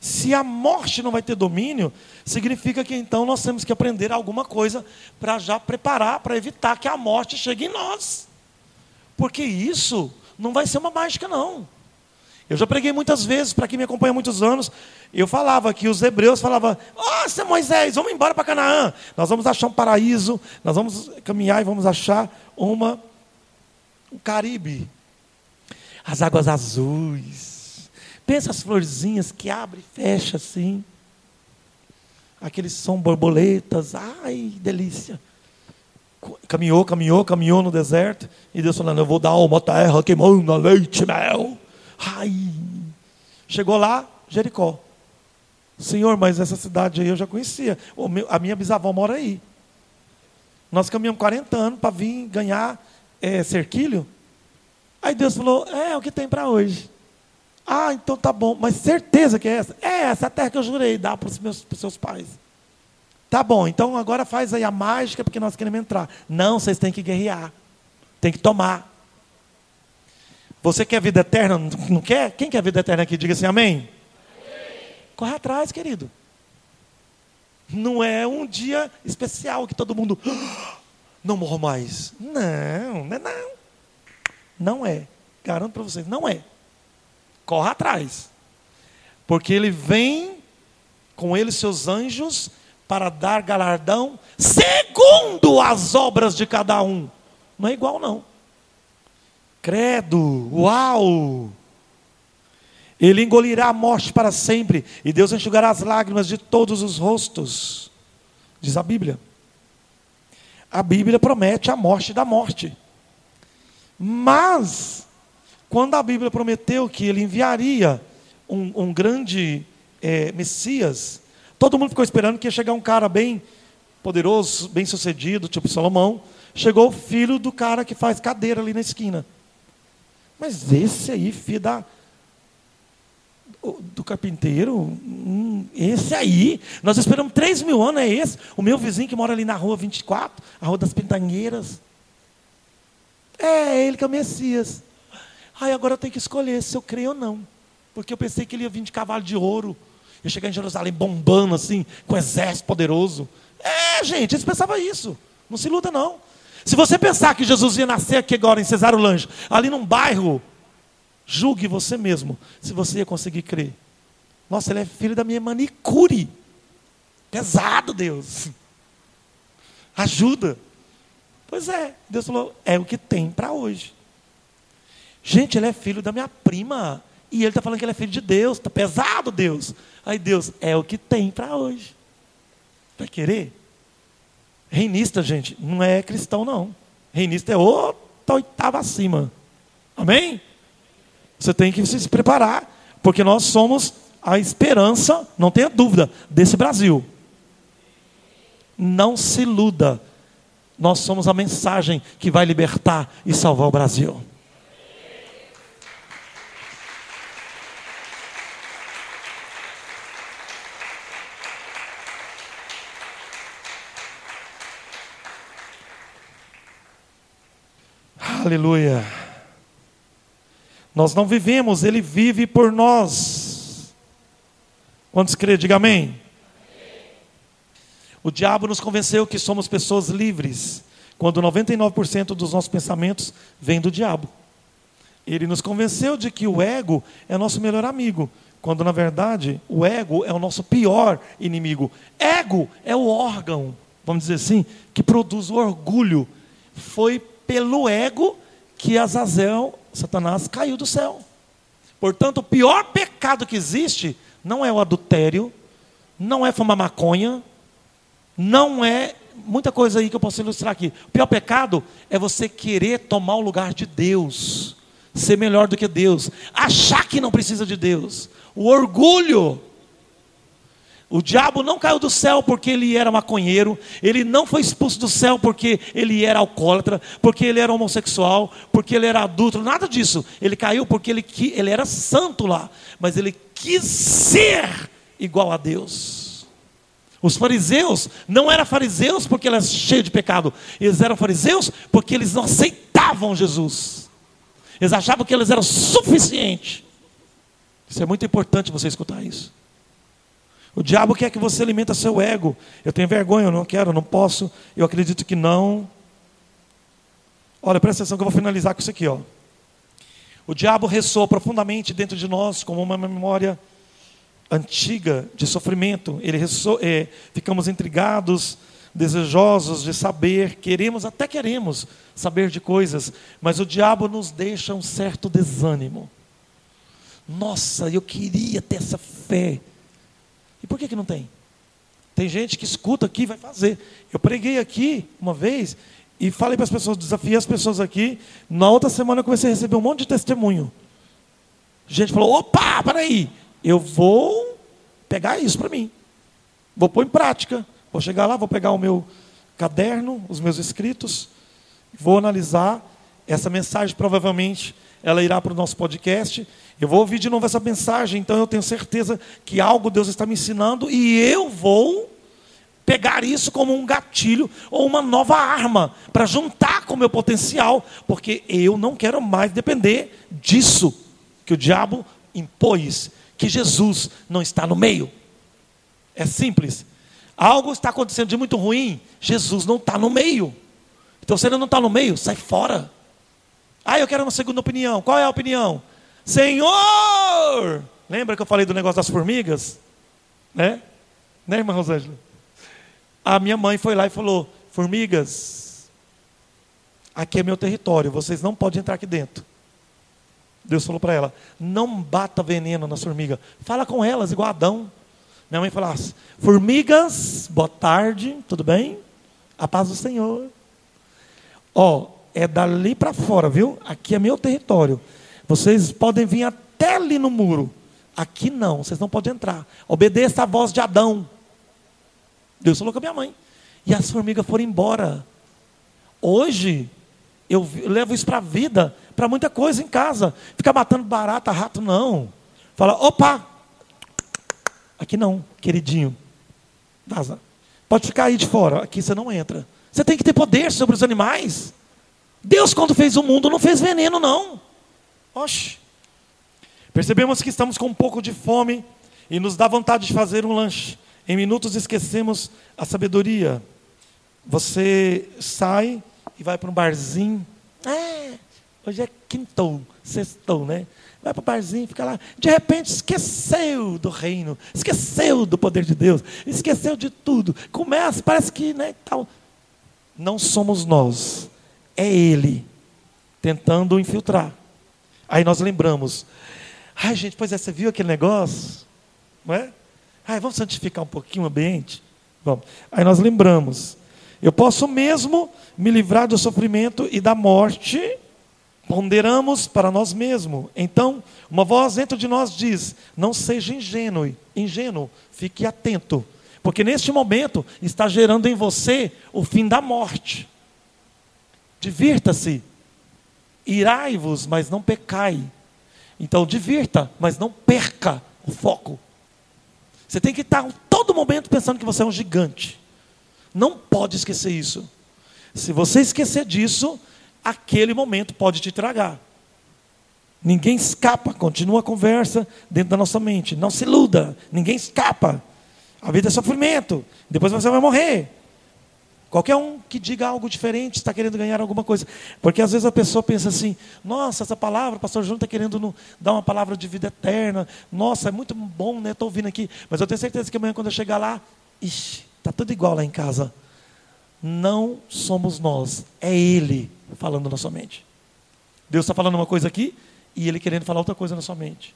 Se a morte não vai ter domínio, significa que então nós temos que aprender alguma coisa para já preparar, para evitar que a morte chegue em nós. Porque isso não vai ser uma mágica, não. Eu já preguei muitas vezes, para quem me acompanha há muitos anos, eu falava que os hebreus falavam: Nossa, Moisés, vamos embora para Canaã. Nós vamos achar um paraíso, nós vamos caminhar e vamos achar uma, um Caribe. As águas azuis. Pensa as florzinhas que abre e fecha assim. Aqueles são borboletas. Ai, delícia. Caminhou, caminhou, caminhou no deserto. E Deus falando: Eu vou dar uma terra que manda leite e mel. Ai. Chegou lá, Jericó. Senhor, mas essa cidade aí eu já conhecia. a minha bisavó mora aí. Nós caminhamos 40 anos para vir ganhar é, cerquilho. Aí Deus falou: É, é o que tem para hoje. Ah, então tá bom. Mas certeza que é essa? É essa a terra que eu jurei dar para os meus pros seus pais. Tá bom, então agora faz aí a mágica porque nós queremos entrar. Não, vocês têm que guerrear. Tem que tomar. Você quer vida eterna? Não quer? Quem quer vida eterna aqui? Diga assim, amém. Corre atrás, querido. Não é um dia especial que todo mundo não morro mais. Não, não é não. Não é. Garanto para vocês, não é. Corra atrás. Porque ele vem com ele seus anjos para dar galardão segundo as obras de cada um. Não é igual não. Credo, uau! Ele engolirá a morte para sempre, e Deus enxugará as lágrimas de todos os rostos, diz a Bíblia. A Bíblia promete a morte da morte. Mas, quando a Bíblia prometeu que ele enviaria um, um grande é, Messias, todo mundo ficou esperando que ia chegar um cara bem poderoso, bem sucedido, tipo Salomão. Chegou o filho do cara que faz cadeira ali na esquina. Mas esse aí, filho da, do carpinteiro, hum, esse aí, nós esperamos 3 mil anos, é esse. O meu vizinho que mora ali na rua 24, a rua das Pintangueiras. É ele que é o Messias. Ai, agora eu tenho que escolher se eu creio ou não. Porque eu pensei que ele ia vir de cavalo de ouro. Ia chegar em Jerusalém bombando assim, com um exército poderoso. É, gente, eles pensavam isso. Não se iluda, não. Se você pensar que Jesus ia nascer aqui agora em Cesário Lange, ali num bairro Julgue você mesmo se você ia conseguir crer. Nossa, ele é filho da minha manicure. Pesado, Deus. Ajuda. Pois é, Deus falou, é o que tem para hoje. Gente, ele é filho da minha prima. E ele está falando que ele é filho de Deus. Está pesado, Deus. Aí Deus, é o que tem para hoje. Vai querer? Reinista, gente, não é cristão, não. Reinista é outra oitava acima. Amém? Você tem que se preparar, porque nós somos a esperança, não tenha dúvida, desse Brasil. Não se iluda. Nós somos a mensagem que vai libertar e salvar o Brasil. Aleluia. Nós não vivemos, Ele vive por nós. Quantos crê? Diga amém. O diabo nos convenceu que somos pessoas livres, quando 99% dos nossos pensamentos vêm do diabo. Ele nos convenceu de que o ego é nosso melhor amigo, quando na verdade o ego é o nosso pior inimigo. Ego é o órgão, vamos dizer assim, que produz o orgulho. Foi pelo ego que Azazel Satanás caiu do céu. Portanto, o pior pecado que existe não é o adultério, não é fumar maconha, não é muita coisa aí que eu posso ilustrar aqui. O pior pecado é você querer tomar o lugar de Deus, ser melhor do que Deus, achar que não precisa de Deus. O orgulho o diabo não caiu do céu porque ele era maconheiro, ele não foi expulso do céu porque ele era alcoólatra, porque ele era homossexual, porque ele era adulto, nada disso. Ele caiu porque ele, ele era santo lá, mas ele quis ser igual a Deus. Os fariseus não eram fariseus porque eles eram cheios de pecado, eles eram fariseus porque eles não aceitavam Jesus, eles achavam que eles eram suficientes. Isso é muito importante você escutar isso. O diabo quer que você alimenta seu ego. Eu tenho vergonha, eu não quero, eu não posso, eu acredito que não. Olha, presta atenção que eu vou finalizar com isso aqui, ó. O diabo ressoa profundamente dentro de nós como uma memória antiga de sofrimento. Ele ressoa, é, ficamos intrigados, desejosos de saber, queremos, até queremos saber de coisas, mas o diabo nos deixa um certo desânimo. Nossa, eu queria ter essa fé. E por que, que não tem? Tem gente que escuta aqui e vai fazer. Eu preguei aqui uma vez e falei para as pessoas, desafiei as pessoas aqui. Na outra semana eu comecei a receber um monte de testemunho. Gente falou: opa, peraí, eu vou pegar isso para mim. Vou pôr em prática. Vou chegar lá, vou pegar o meu caderno, os meus escritos, vou analisar essa mensagem. Provavelmente ela irá para o nosso podcast. Eu vou ouvir de novo essa mensagem, então eu tenho certeza que algo Deus está me ensinando e eu vou pegar isso como um gatilho ou uma nova arma para juntar com o meu potencial, porque eu não quero mais depender disso que o diabo impôs, que Jesus não está no meio. É simples. Algo está acontecendo de muito ruim, Jesus não está no meio. Então, se ele não está no meio, sai fora. Ah, eu quero uma segunda opinião. Qual é a opinião? Senhor! Lembra que eu falei do negócio das formigas? Né? Né, irmã Rosângela? A minha mãe foi lá e falou: Formigas, aqui é meu território, vocês não podem entrar aqui dentro. Deus falou para ela: Não bata veneno nas formigas. Fala com elas, igual Adão. Minha mãe falava, formigas, boa tarde, tudo bem? A paz do Senhor. Ó, é dali para fora, viu? Aqui é meu território. Vocês podem vir até ali no muro. Aqui não, vocês não podem entrar. Obedeça a voz de Adão. Deus falou com a minha mãe. E as formigas foram embora. Hoje, eu levo isso para a vida, para muita coisa em casa. Ficar matando barata, rato, não. Fala, opa, Aqui não, queridinho. Vaza. Pode ficar aí de fora, aqui você não entra. Você tem que ter poder sobre os animais. Deus, quando fez o mundo, não fez veneno, não. Oxe. Percebemos que estamos com um pouco de fome e nos dá vontade de fazer um lanche. Em minutos esquecemos a sabedoria. Você sai e vai para um barzinho. É, hoje é quintou, sextou, né? vai para o barzinho, fica lá. De repente esqueceu do reino, esqueceu do poder de Deus, esqueceu de tudo. Começa, parece que, né, tal. Não somos nós, é Ele tentando infiltrar. Aí nós lembramos. Ai, gente, pois é, você viu aquele negócio? Não é? Ai, vamos santificar um pouquinho o ambiente? Vamos. Aí nós lembramos. Eu posso mesmo me livrar do sofrimento e da morte ponderamos para nós mesmos. Então, uma voz dentro de nós diz: não seja ingênuo, ingênuo, fique atento, porque neste momento está gerando em você o fim da morte. Divirta-se, irai-vos, mas não pecai. Então, divirta, mas não perca o foco. Você tem que estar todo momento pensando que você é um gigante. Não pode esquecer isso. Se você esquecer disso, aquele momento pode te tragar. Ninguém escapa, continua a conversa dentro da nossa mente. Não se iluda, ninguém escapa. A vida é sofrimento, depois você vai morrer. Qualquer um que diga algo diferente está querendo ganhar alguma coisa. Porque às vezes a pessoa pensa assim: nossa, essa palavra, o pastor João está querendo no, dar uma palavra de vida eterna. Nossa, é muito bom, né? Estou ouvindo aqui. Mas eu tenho certeza que amanhã, quando eu chegar lá, está tudo igual lá em casa. Não somos nós, é Ele falando na sua mente. Deus está falando uma coisa aqui e Ele querendo falar outra coisa na sua mente.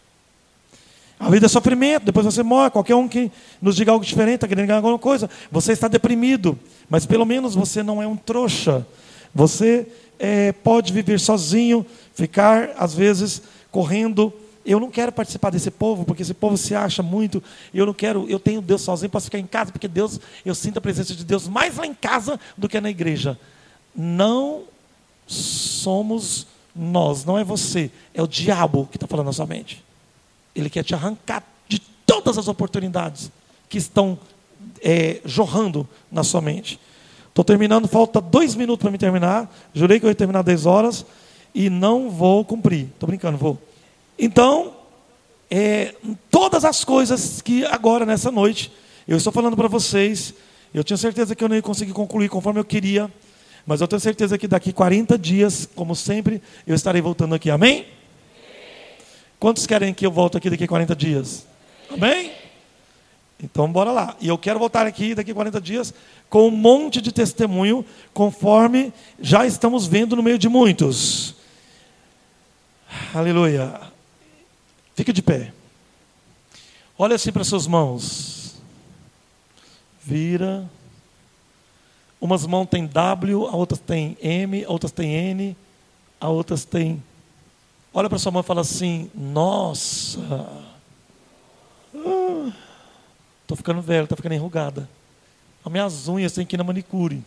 A vida é sofrimento, depois você morre. Qualquer um que nos diga algo diferente, está querendo ganhar alguma coisa, você está deprimido, mas pelo menos você não é um trouxa. Você é, pode viver sozinho, ficar, às vezes, correndo. Eu não quero participar desse povo, porque esse povo se acha muito. Eu não quero, eu tenho Deus sozinho, posso ficar em casa, porque Deus, eu sinto a presença de Deus mais lá em casa do que na igreja. Não somos nós, não é você, é o diabo que está falando na sua mente. Ele quer te arrancar de todas as oportunidades que estão é, jorrando na sua mente. Estou terminando, falta dois minutos para me terminar. Jurei que eu ia terminar 10 horas e não vou cumprir. Estou brincando, vou. Então, é, todas as coisas que agora, nessa noite, eu estou falando para vocês. Eu tinha certeza que eu não ia conseguir concluir conforme eu queria, mas eu tenho certeza que daqui 40 dias, como sempre, eu estarei voltando aqui. Amém? Quantos querem que eu volte aqui daqui 40 dias? Amém? Então bora lá. E eu quero voltar aqui daqui 40 dias com um monte de testemunho, conforme já estamos vendo no meio de muitos. Aleluia. Fique de pé. Olha assim para suas mãos. Vira. Umas mãos têm W, a outras têm M, a outras têm N, a outras têm. Olha para sua mão e fala assim: Nossa. Estou ficando velho, está ficando enrugada. As minhas unhas têm que ir na manicure.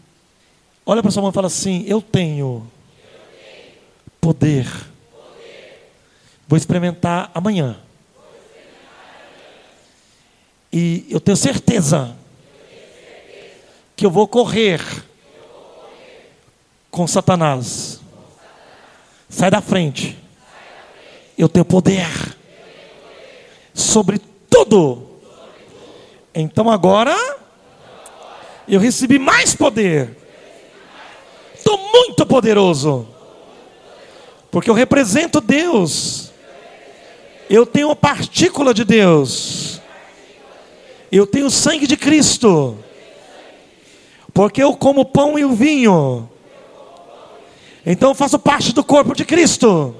Olha para sua mão e fala assim: Eu tenho poder Vou experimentar amanhã. E eu tenho certeza que eu vou correr com Satanás. Sai da frente. Eu tenho poder sobre tudo. Então agora eu recebi mais poder. Estou muito poderoso. Porque eu represento Deus. Eu tenho a partícula de Deus. Eu tenho o sangue de Cristo. Porque eu como pão e o vinho. Então eu faço parte do corpo de Cristo.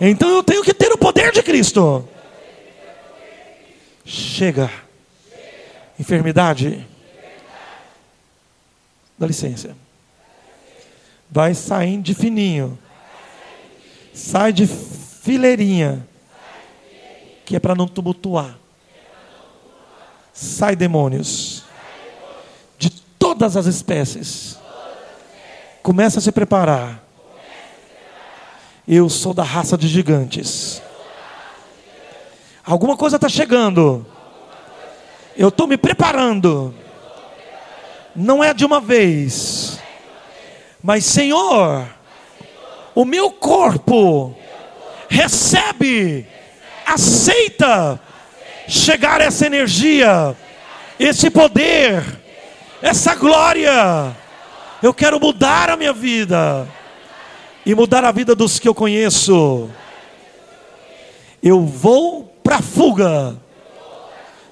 Então eu tenho que ter o poder de Cristo. Chega. Enfermidade. Dá licença. Vai saindo de fininho. Sai de fileirinha, que é para não tumultuar. Sai demônios de todas as espécies. Começa a se preparar. Eu sou da raça de gigantes. Alguma coisa está chegando. Eu estou me preparando. Não é de uma vez. Mas, Senhor, o meu corpo recebe, aceita chegar essa energia, esse poder, essa glória. Eu quero mudar a minha vida e mudar a vida dos que eu conheço. Eu vou para fuga.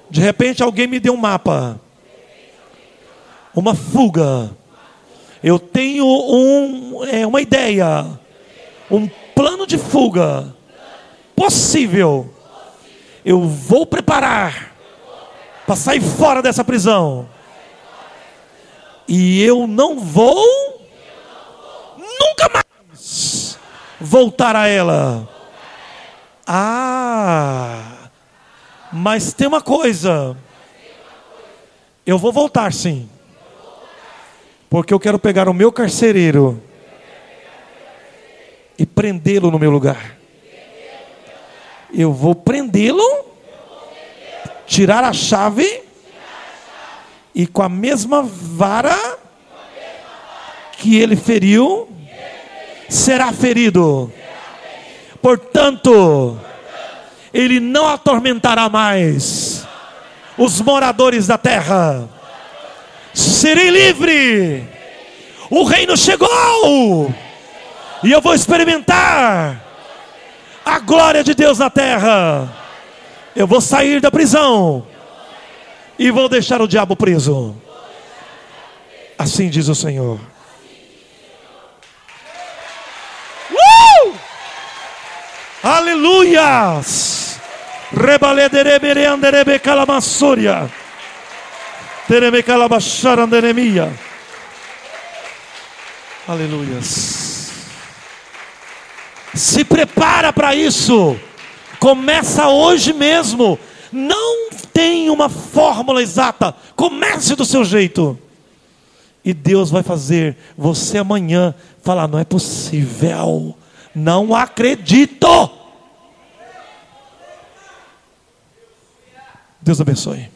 De repente alguém me deu um mapa. Uma fuga. Eu tenho um, é, uma ideia um plano de fuga possível, eu vou preparar para sair fora dessa prisão. E eu não vou nunca mais voltar a ela. Ah, mas tem uma coisa. Eu vou voltar sim. Porque eu quero pegar o meu carcereiro e prendê-lo no meu lugar. Eu vou prendê-lo, tirar a chave e com a mesma vara que ele feriu, será ferido. Portanto, ele não atormentará mais os moradores da terra. Serei livre. O reino chegou e eu vou experimentar a glória de Deus na terra. Eu vou sair da prisão e vou deixar o diabo preso. Assim diz o Senhor. Aleluias! Rebalederebe anderebe. Tereme calabacharandemia. Aleluias. Se prepara para isso. Começa hoje mesmo. Não tem uma fórmula exata. Comece do seu jeito. E Deus vai fazer você amanhã falar: não é possível. Não acredito. Deus abençoe.